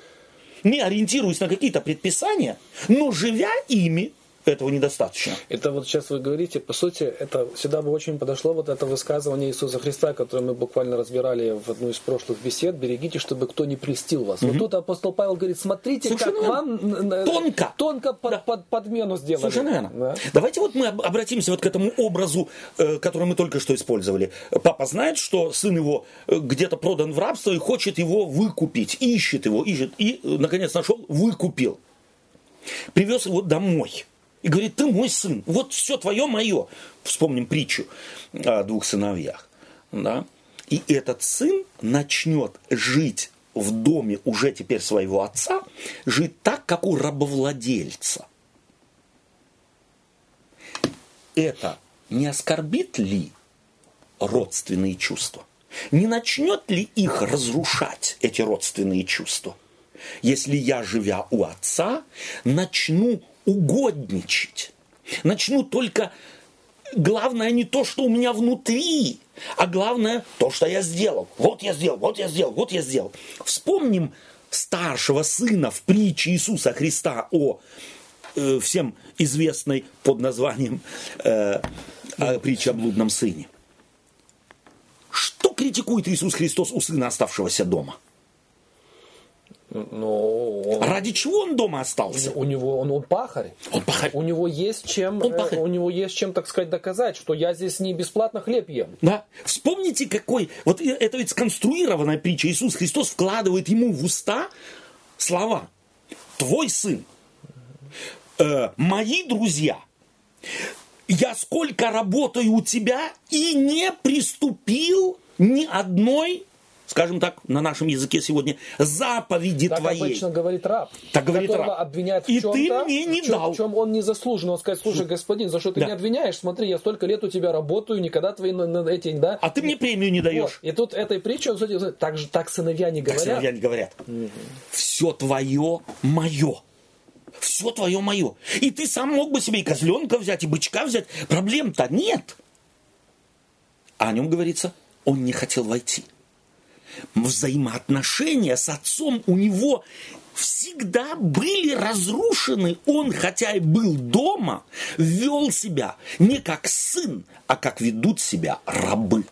не ориентируясь на какие-то предписания, но живя ими, этого недостаточно. Это вот сейчас вы говорите, по сути, это сюда бы очень подошло вот это высказывание Иисуса Христа, которое мы буквально разбирали в одну из прошлых бесед. Берегите, чтобы кто не прельстил вас. Вот тут апостол Павел говорит, смотрите, Совершенно как верно. вам Тонко. тонко под, Да. под- подмену сделали. Совершенно верно. Да. Давайте вот мы об- обратимся вот к этому образу, э, который мы только что использовали. Папа знает, что сын его э, где-то продан в рабство и хочет его выкупить. Ищет его, ищет. И, э, наконец, нашел, выкупил. Привез его домой. И говорит, ты мой сын, вот все твое мое. Вспомним притчу о двух сыновьях. Да? И этот сын начнет жить в доме уже теперь своего отца, жить так, как у рабовладельца это не оскорбит ли родственные чувства? Не начнет ли их разрушать, эти родственные чувства? Если я, живя у отца, начну угодничать, начну только... Главное не то, что у меня внутри, а главное то, что я сделал. Вот я сделал, вот я сделал, вот я сделал. Вспомним старшего сына в притче Иисуса Христа о э, всем известной под названием э, о притче о блудном сыне. Что критикует Иисус Христос у сына, оставшегося дома? Ну, он- Ради чего он дома остался? у него он, он пахарь. Он пахарь. У него есть чем, Он э, пахарь. у него есть чем, так сказать, доказать, что я здесь не бесплатно хлеб ем. Да? Вспомните, какой... Вот это ведь сконструированная притча. Иисус Христос вкладывает ему в уста слова. Твой сын. Э, мои друзья. Я сколько работаю у тебя и не приступил ни одной, скажем так, на нашем языке сегодня, заповеди Так твоей. обычно говорит раб, Так говорит раб. обвиняют в И чем-то, ты мне не в, чем, дал. в чем он не заслужен. Он сказать, слушай, господин, за что ты Да. меня обвиняешь? Смотри, я столько лет у тебя работаю, никогда твои на, эти, да? А ты мне премию не даешь. Вот. И тут этой притчей, он, так же так сыновья не Так говорят. сыновья не говорят. Все твое мое. Все твое мое. И ты сам мог бы себе и козленка взять, и бычка взять. Проблем-то нет. А о нем говорится, он не хотел войти. Взаимоотношения с отцом у него всегда были разрушены. Он, хотя и был дома, вел себя не как сын, а как ведут себя рабы.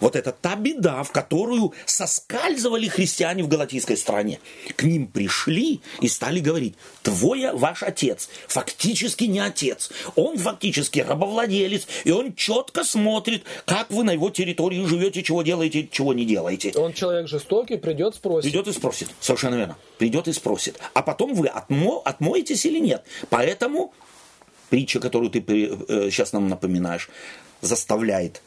Вот это та беда, в которую соскальзывали христиане в галатийской стране. К ним пришли и стали говорить, твой ваш отец фактически не отец, он фактически рабовладелец, и он четко смотрит, как вы на его территории живете, чего делаете, чего не делаете. Он человек жестокий, придет, спросит. Придет и спросит. Совершенно верно. Придет и спросит. А потом вы отмо, отмоетесь или нет. Поэтому притча, которую ты сейчас нам напоминаешь, заставляет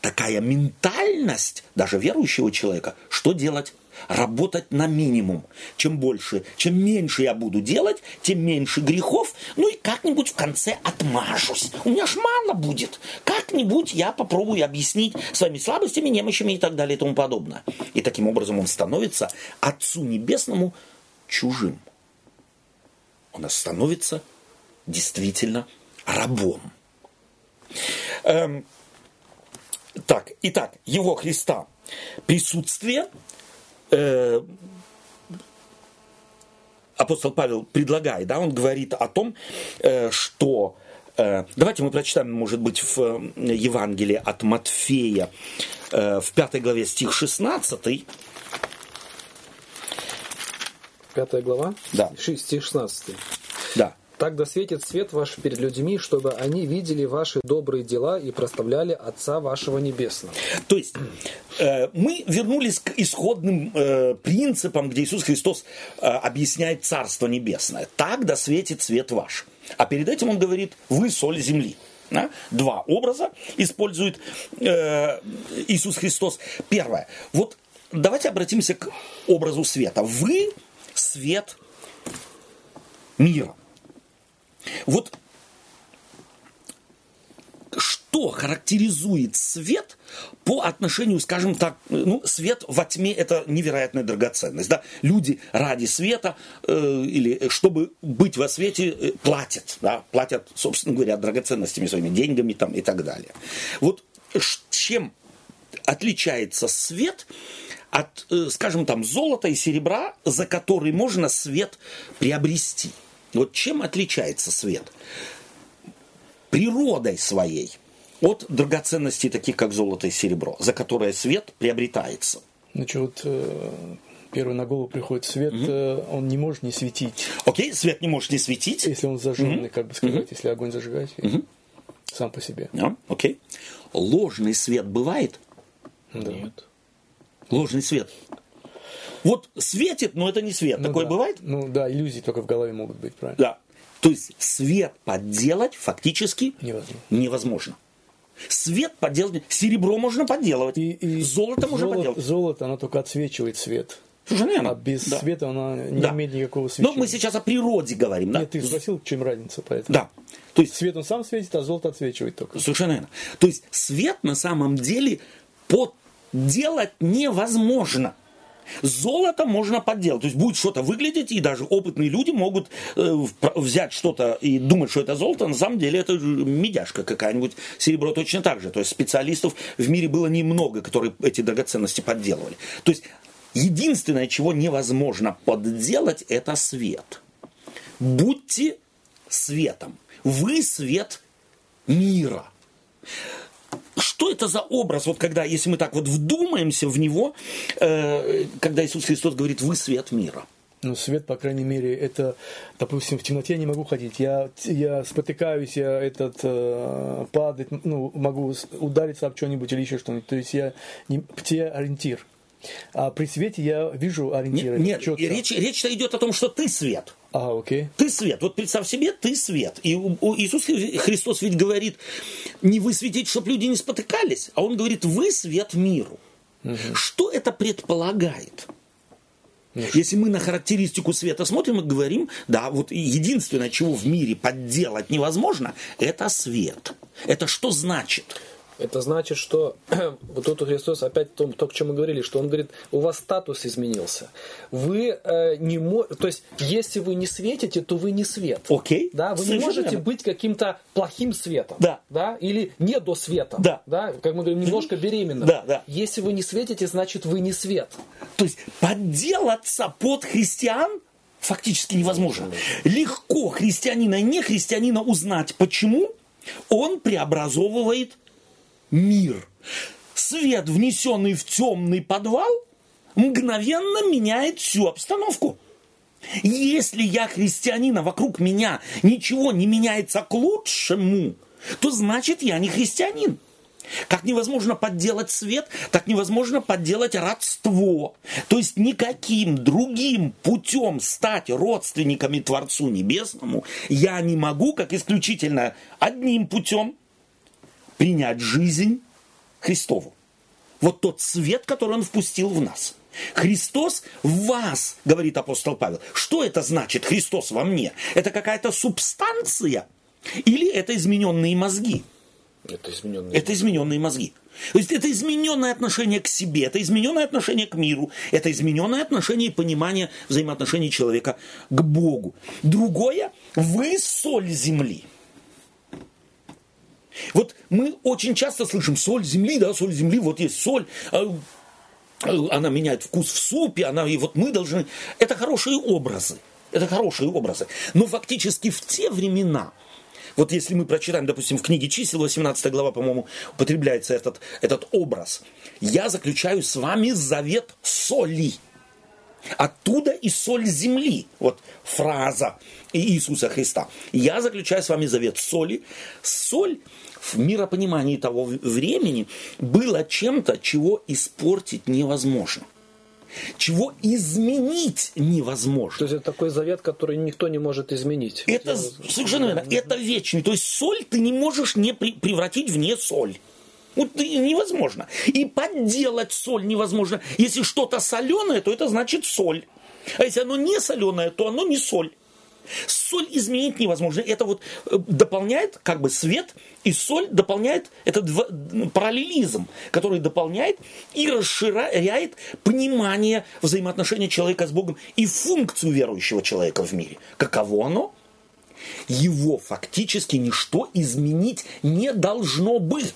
такая ментальность даже верующего человека, что делать? Работать на минимум. Чем больше, чем меньше я буду делать, тем меньше грехов, ну и как-нибудь в конце отмажусь. У меня ж мало будет. Как-нибудь я попробую объяснить своими слабостями, немощами и так далее и тому подобное. И таким образом он становится Отцу Небесному чужим. Он становится действительно рабом. Эм, так, итак, его Христа присутствие э, апостол Павел предлагает, да, он говорит о том, э, что э, Давайте мы прочитаем, может быть, в э, Евангелии от Матфея э, в пятой главе стих 16. Пятая глава? Да. Стих 16. Да. Так да светит свет ваш перед людьми, чтобы они видели ваши добрые дела и проставляли Отца вашего Небесного. То есть э, мы вернулись к исходным э, принципам, где Иисус Христос э, объясняет Царство Небесное. Так да светит свет ваш. А перед этим он говорит, вы соль земли. Да? Два образа использует э, Иисус Христос. Первое. Вот давайте обратимся к образу света. Вы свет мира. Вот что характеризует свет по отношению, скажем так, ну, свет во тьме это невероятная драгоценность. Да? Люди ради света э, или чтобы быть во свете э, платят, да? платят, собственно говоря, драгоценностями своими деньгами там, и так далее. Вот чем отличается свет от, э, скажем, там, золота и серебра, за который можно свет приобрести – вот чем отличается свет? Природой своей от драгоценностей, таких как золото и серебро, за которое свет приобретается. Значит, вот э, первый на голову приходит свет, угу. он не может не светить. Окей, свет не может не светить. Если он зажженный, угу. как бы сказать, угу. если огонь зажигать, угу. сам по себе. Да, окей. Ложный свет бывает? Да. Нет. Ложный свет. Вот светит, но это не свет. Ну, Такое да. бывает? Ну да, иллюзии только в голове могут быть, правильно? Да. То есть свет подделать фактически невозможно. невозможно. Свет подделать, серебро можно подделывать, и, и золото можно золото, подделать. Золото, оно только отсвечивает свет. Совершенно А без да. света оно не да. имеет никакого света. Но мы сейчас о природе говорим, да? Нет, ты спросил, в чем разница поэтому. Да. То есть свет он сам светит, а золото отсвечивает только. Совершенно верно. То есть свет на самом деле подделать невозможно. Золото можно подделать. То есть будет что-то выглядеть, и даже опытные люди могут э, взять что-то и думать, что это золото, на самом деле это медяшка какая-нибудь, серебро точно так же. То есть специалистов в мире было немного, которые эти драгоценности подделывали. То есть единственное, чего невозможно подделать, это свет. Будьте светом. Вы свет мира что это за образ, вот когда, если мы так вот вдумаемся в него, э, когда Иисус Христос говорит, вы свет мира. Ну, свет, по крайней мере, это, допустим, в темноте я не могу ходить. Я, я спотыкаюсь, я этот, э, падать, ну, могу удариться об что-нибудь или еще что-нибудь. То есть я не, ориентир. А при свете я вижу ориентиры. Нет, нет речь, речь-то идет о том, что ты свет. А, окей. Ты свет. Вот представь себе, ты свет. И Иисус Христос ведь говорит, не вы светить, чтобы люди не спотыкались, а Он говорит, вы свет миру. Угу. Что это предполагает? Ну, Если мы на характеристику света смотрим и говорим, да, вот единственное, чего в мире подделать невозможно, это свет. Это что значит? Это значит, что вот тут Христос опять то, то, к чему мы говорили, что Он говорит, у вас статус изменился. Вы э, не можете, то есть, если вы не светите, то вы не свет. Окей. Да, вы Совершенно не можете быть каким-то плохим светом. Да. Да, или не до света. Да. Да, как мы говорим, немножко беременным. Да, да. Если вы не светите, значит, вы не свет. То есть, подделаться под христиан фактически невозможно. Легко христианина и не христианина узнать, почему он преобразовывает мир. Свет, внесенный в темный подвал, мгновенно меняет всю обстановку. Если я христианин, а вокруг меня ничего не меняется к лучшему, то значит я не христианин. Как невозможно подделать свет, так невозможно подделать родство. То есть никаким другим путем стать родственниками Творцу Небесному я не могу, как исключительно одним путем принять жизнь Христову. Вот тот свет, который Он впустил в нас. Христос в вас, говорит апостол Павел. Что это значит, Христос во мне? Это какая-то субстанция или это измененные мозги? Это измененные. Это измененные мозги. То есть это измененное отношение к себе, это измененное отношение к миру, это измененное отношение и понимание взаимоотношений человека к Богу. Другое, вы соль земли. Вот мы очень часто слышим соль земли, да, соль земли, вот есть соль, а, а, она меняет вкус в супе, она, и вот мы должны... Это хорошие образы, это хорошие образы. Но фактически в те времена, вот если мы прочитаем, допустим, в книге чисел, 18 глава, по-моему, употребляется этот, этот образ. «Я заключаю с вами завет соли». Оттуда и соль земли. Вот фраза Иисуса Христа. «Я заключаю с вами завет соли». Соль в миропонимании того времени было чем-то, чего испортить невозможно – чего изменить невозможно. То есть это такой завет, который никто не может изменить. Это совершенно верно. Это вечный. То есть соль ты не можешь не превратить в не соль. Вот невозможно. И подделать соль невозможно. Если что-то соленое, то это значит соль. А если оно не соленое, то оно не соль. Соль изменить невозможно. Это вот э, дополняет как бы свет, и соль дополняет этот параллелизм, который дополняет и расширяет понимание взаимоотношения человека с Богом и функцию верующего человека в мире. Каково оно? Его фактически ничто изменить не должно быть.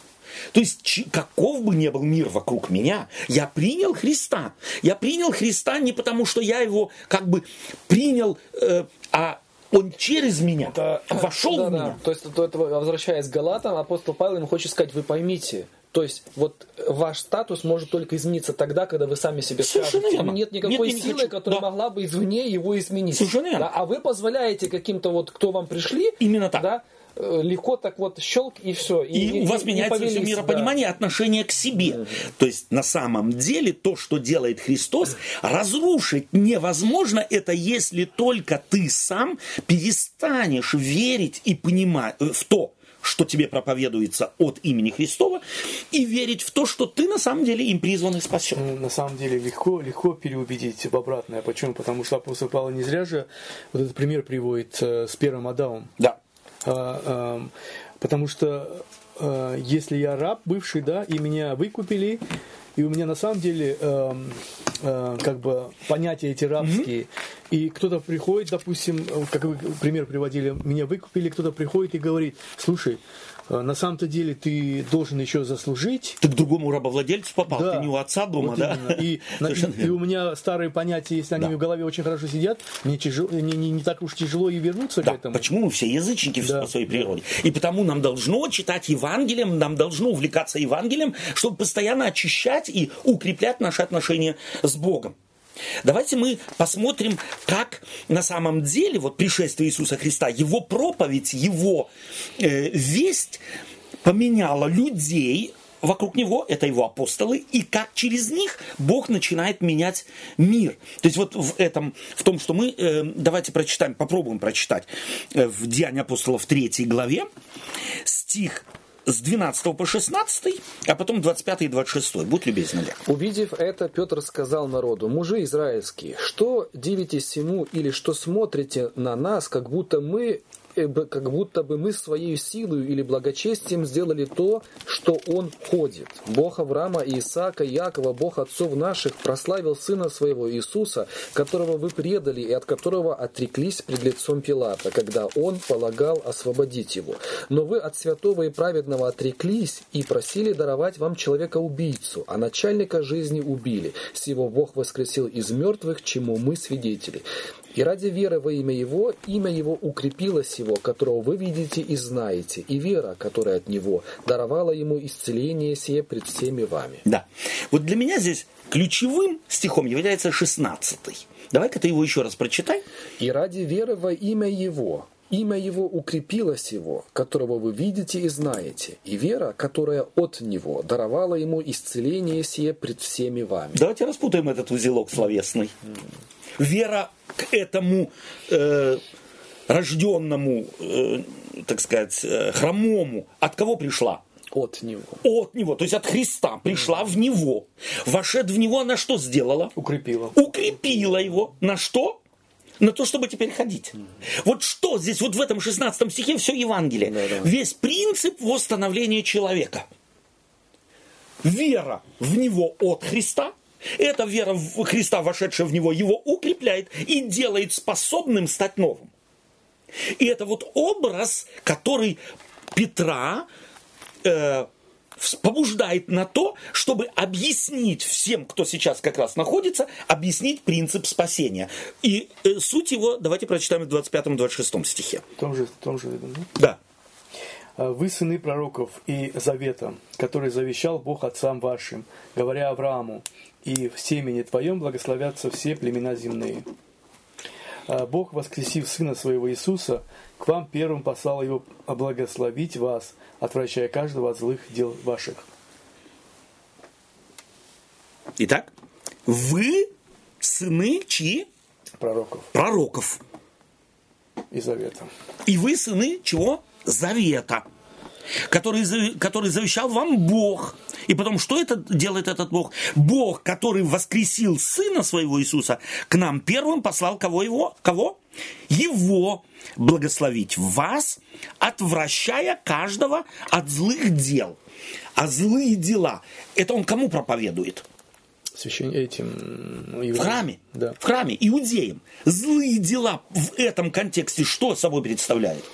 То есть, каков бы ни был мир вокруг меня, я принял Христа. Я принял Христа не потому, что я его как бы принял, э, а он через меня это, вошел да, в меня. Да. То есть, то, это, возвращаясь к Галатам, апостол Павел ему хочет сказать, вы поймите, то есть вот ваш статус может только измениться тогда, когда вы сами себе Совершенно скажете. Верно. Нет никакой Нет, силы, не которая да. могла бы извне его изменить. Совершенно да? А вы позволяете каким-то вот, кто вам пришли, именно так. Да, Э, легко так вот щелк и все. И, и у вас и, меняется все миропонимание, да. отношение к себе. Угу. То есть на самом деле то, что делает Христос, разрушить невозможно это, если только ты сам перестанешь верить и понимать э, в то, что тебе проповедуется от имени Христова, и верить в то, что ты на самом деле им призван и спасен. Ну, на самом деле легко, легко переубедить в обратное. Почему? Потому что апостол Павел не зря же вот этот пример приводит э, с первым Адамом. Да. А, потому что а, если я раб бывший, да, и меня выкупили, и у меня на самом деле как бы понятия эти рабские, mm-hmm. и кто-то приходит, допустим, как вы пример приводили, меня выкупили, кто-то приходит и говорит, слушай, на самом-то деле ты должен еще заслужить. Ты к другому рабовладельцу попал, да. ты не у отца дома, вот да? И, и, и у меня старые понятия, если они да. в голове очень хорошо сидят, мне тяжело, не, не, не так уж тяжело и вернуться да. к этому. Почему мы все язычники да. по своей природе? И потому нам должно читать Евангелием, нам должно увлекаться Евангелием, чтобы постоянно очищать и укреплять наши отношения с Богом. Давайте мы посмотрим, как на самом деле вот пришествие Иисуса Христа, его проповедь, его э, весть поменяла людей вокруг него, это его апостолы, и как через них Бог начинает менять мир. То есть вот в этом, в том, что мы, э, давайте прочитаем, попробуем прочитать э, в Деянии апостолов 3 главе, стих с 12 по 16, а потом 25 и 26. Будь любезен, Олег. Увидев это, Петр сказал народу, мужи израильские, что дивитесь всему или что смотрите на нас, как будто мы как будто бы мы своей силой или благочестием сделали то, что Он ходит. Бог Авраама, Исаака, Якова, Бог отцов наших прославил Сына Своего Иисуса, которого вы предали и от которого отреклись пред лицом Пилата, когда Он полагал освободить Его. Но вы от святого и праведного отреклись и просили даровать вам человека-убийцу, а начальника жизни убили. Сего Бог воскресил из мертвых, чему мы свидетели. И ради веры во имя Его, имя Его укрепилось Его, которого вы видите и знаете, и вера, которая от Него, даровала Ему исцеление сие пред всеми вами. Да. Вот для меня здесь ключевым стихом является 16-й. Давай-ка ты его еще раз прочитай. «И ради веры во имя Его, Имя Его укрепилось Его, которого вы видите и знаете, и вера, которая от Него, даровала Ему исцеление сие пред всеми вами. Давайте распутаем этот узелок словесный вера к этому э, рожденному, э, так сказать, э, хромому, от кого пришла? От него. От него, то есть от Христа, пришла в него. Вошед в него, она что сделала? Укрепила. Укрепила его. На что? На то, чтобы теперь ходить. Вот что здесь, вот в этом 16 стихе все Евангелие. Да, да. Весь принцип восстановления человека. Вера в него от Христа, эта вера в Христа, вошедшая в него, его укрепляет и делает способным стать новым. И это вот образ, который Петра э, побуждает на то, чтобы объяснить всем, кто сейчас как раз находится, объяснить принцип спасения. И э, суть его, давайте прочитаем в 25-26 стихе. В том же, в том же, да? Да. А Вы сыны пророков и завета, который завещал Бог отцам вашим, говоря Аврааму, и в семени твоем благословятся все племена земные. А Бог, воскресив Сына Своего Иисуса, к вам первым послал Его благословить вас, отвращая каждого от злых дел ваших. Итак, вы сыны чьи? Пророков Пророков. и завета. И вы сыны чего? Завета. Который, который завещал вам Бог. И потом, что это делает этот Бог? Бог, который воскресил Сына Своего Иисуса, к нам первым послал кого его? Кого? Его благословить вас, отвращая каждого от злых дел. А злые дела, это он кому проповедует? Священ... Этим... ну, В храме. Да. В храме. Иудеям. Злые дела в этом контексте что собой представляют?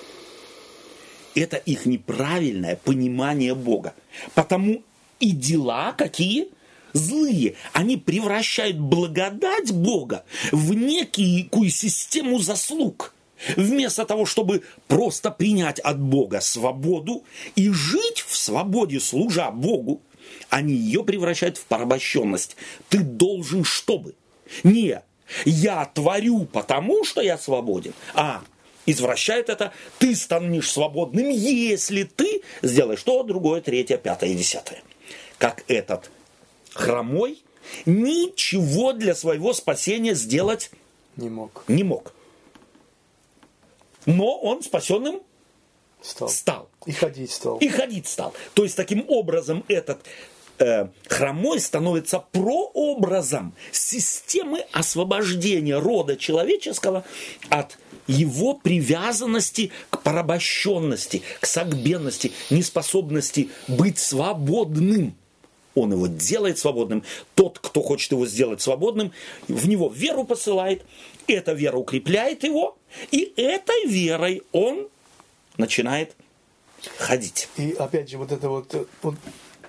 Это их неправильное понимание Бога. Потому и дела какие? Злые. Они превращают благодать Бога в некую систему заслуг. Вместо того, чтобы просто принять от Бога свободу и жить в свободе, служа Богу, они ее превращают в порабощенность. Ты должен чтобы? Не, я творю потому, что я свободен, а извращает это, ты станешь свободным, если ты сделаешь то, другое, третье, пятое и десятое. Как этот хромой ничего для своего спасения сделать Не мог. не мог. Но он спасенным Стал. стал. И ходить стал. И ходить стал. То есть таким образом этот э, хромой становится прообразом системы освобождения рода человеческого от его привязанности к порабощенности, к согбенности, неспособности быть свободным. Он его делает свободным. Тот, кто хочет его сделать свободным, в него веру посылает. Эта вера укрепляет его. И этой верой он начинает ходить. И опять же, вот это вот, э, вот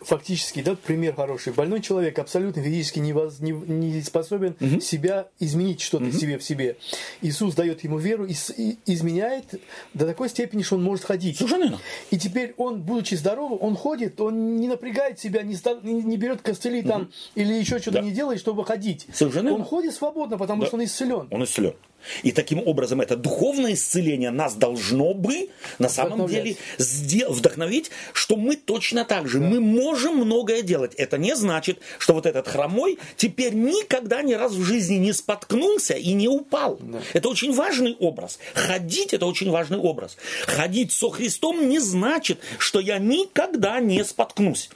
фактически, да, пример хороший. Больной человек абсолютно физически не, воз- не- не способен себя изменить что-то себе в себе. Иисус дает ему веру и, и изменяет до такой степени, что он может ходить. Совершенно верно. И теперь он, будучи здоровым, он ходит, он не напрягает себя, не, ста- не- берет костыли там или еще что-то Да. не делает, чтобы ходить. Совершенно он верно. ходит свободно, потому Да. что он исцелен. Он исцелен. И таким образом это духовное исцеление нас должно бы на самом деле сде- вдохновить, что мы точно так же, мы можем многое делать. Это не значит, что вот этот хромой теперь никогда ни раз в жизни не споткнулся и не упал. Это очень важный образ. Ходить это очень важный образ. Ходить со Христом не значит, что я никогда не споткнусь.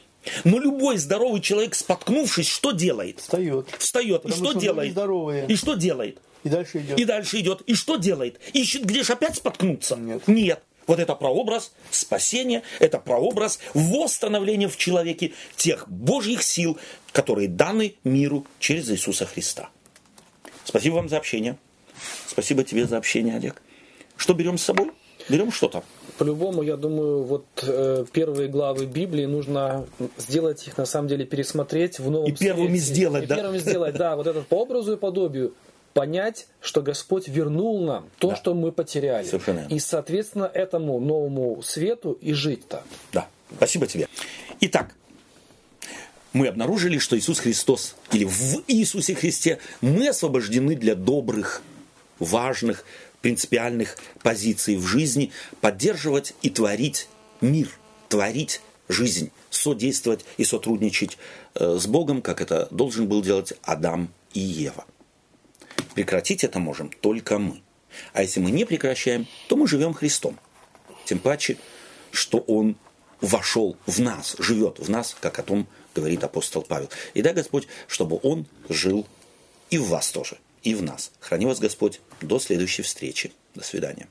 Но любой здоровый человек, споткнувшись, что делает? Встает. Встает. Потому и что что делает? здоровые. И что делает? И дальше идет. И дальше идет. И что делает? Ищет, где же опять споткнуться? Нет. Нет. Вот это прообраз спасения, это прообраз восстановления в человеке тех Божьих сил, которые даны миру через Иисуса Христа. Спасибо вам за общение. Спасибо тебе за общение, Олег. Что берем с собой? Берем что-то. По-любому, я думаю, вот э, первые главы Библии нужно сделать их, на самом деле, пересмотреть в новом И первыми свете. сделать, И да? первыми сделать, да, вот этот по образу и подобию. Понять, что Господь вернул нам то, Да. что мы потеряли. Совершенно. И, соответственно, этому новому свету и жить так. Да, спасибо тебе. Итак, мы обнаружили, что Иисус Христос, или в Иисусе Христе, мы освобождены для добрых, важных, принципиальных позиций в жизни, поддерживать и творить мир, творить жизнь, содействовать и сотрудничать э, с Богом, как это должен был делать Адам и Ева. Прекратить это можем только мы. А если мы не прекращаем, то мы живем Христом. Тем паче, что Он вошел в нас, живет в нас, как о том говорит апостол Павел. И дай Господь, чтобы Он жил и в вас тоже, и в нас. Храни вас Господь. До следующей встречи. До свидания.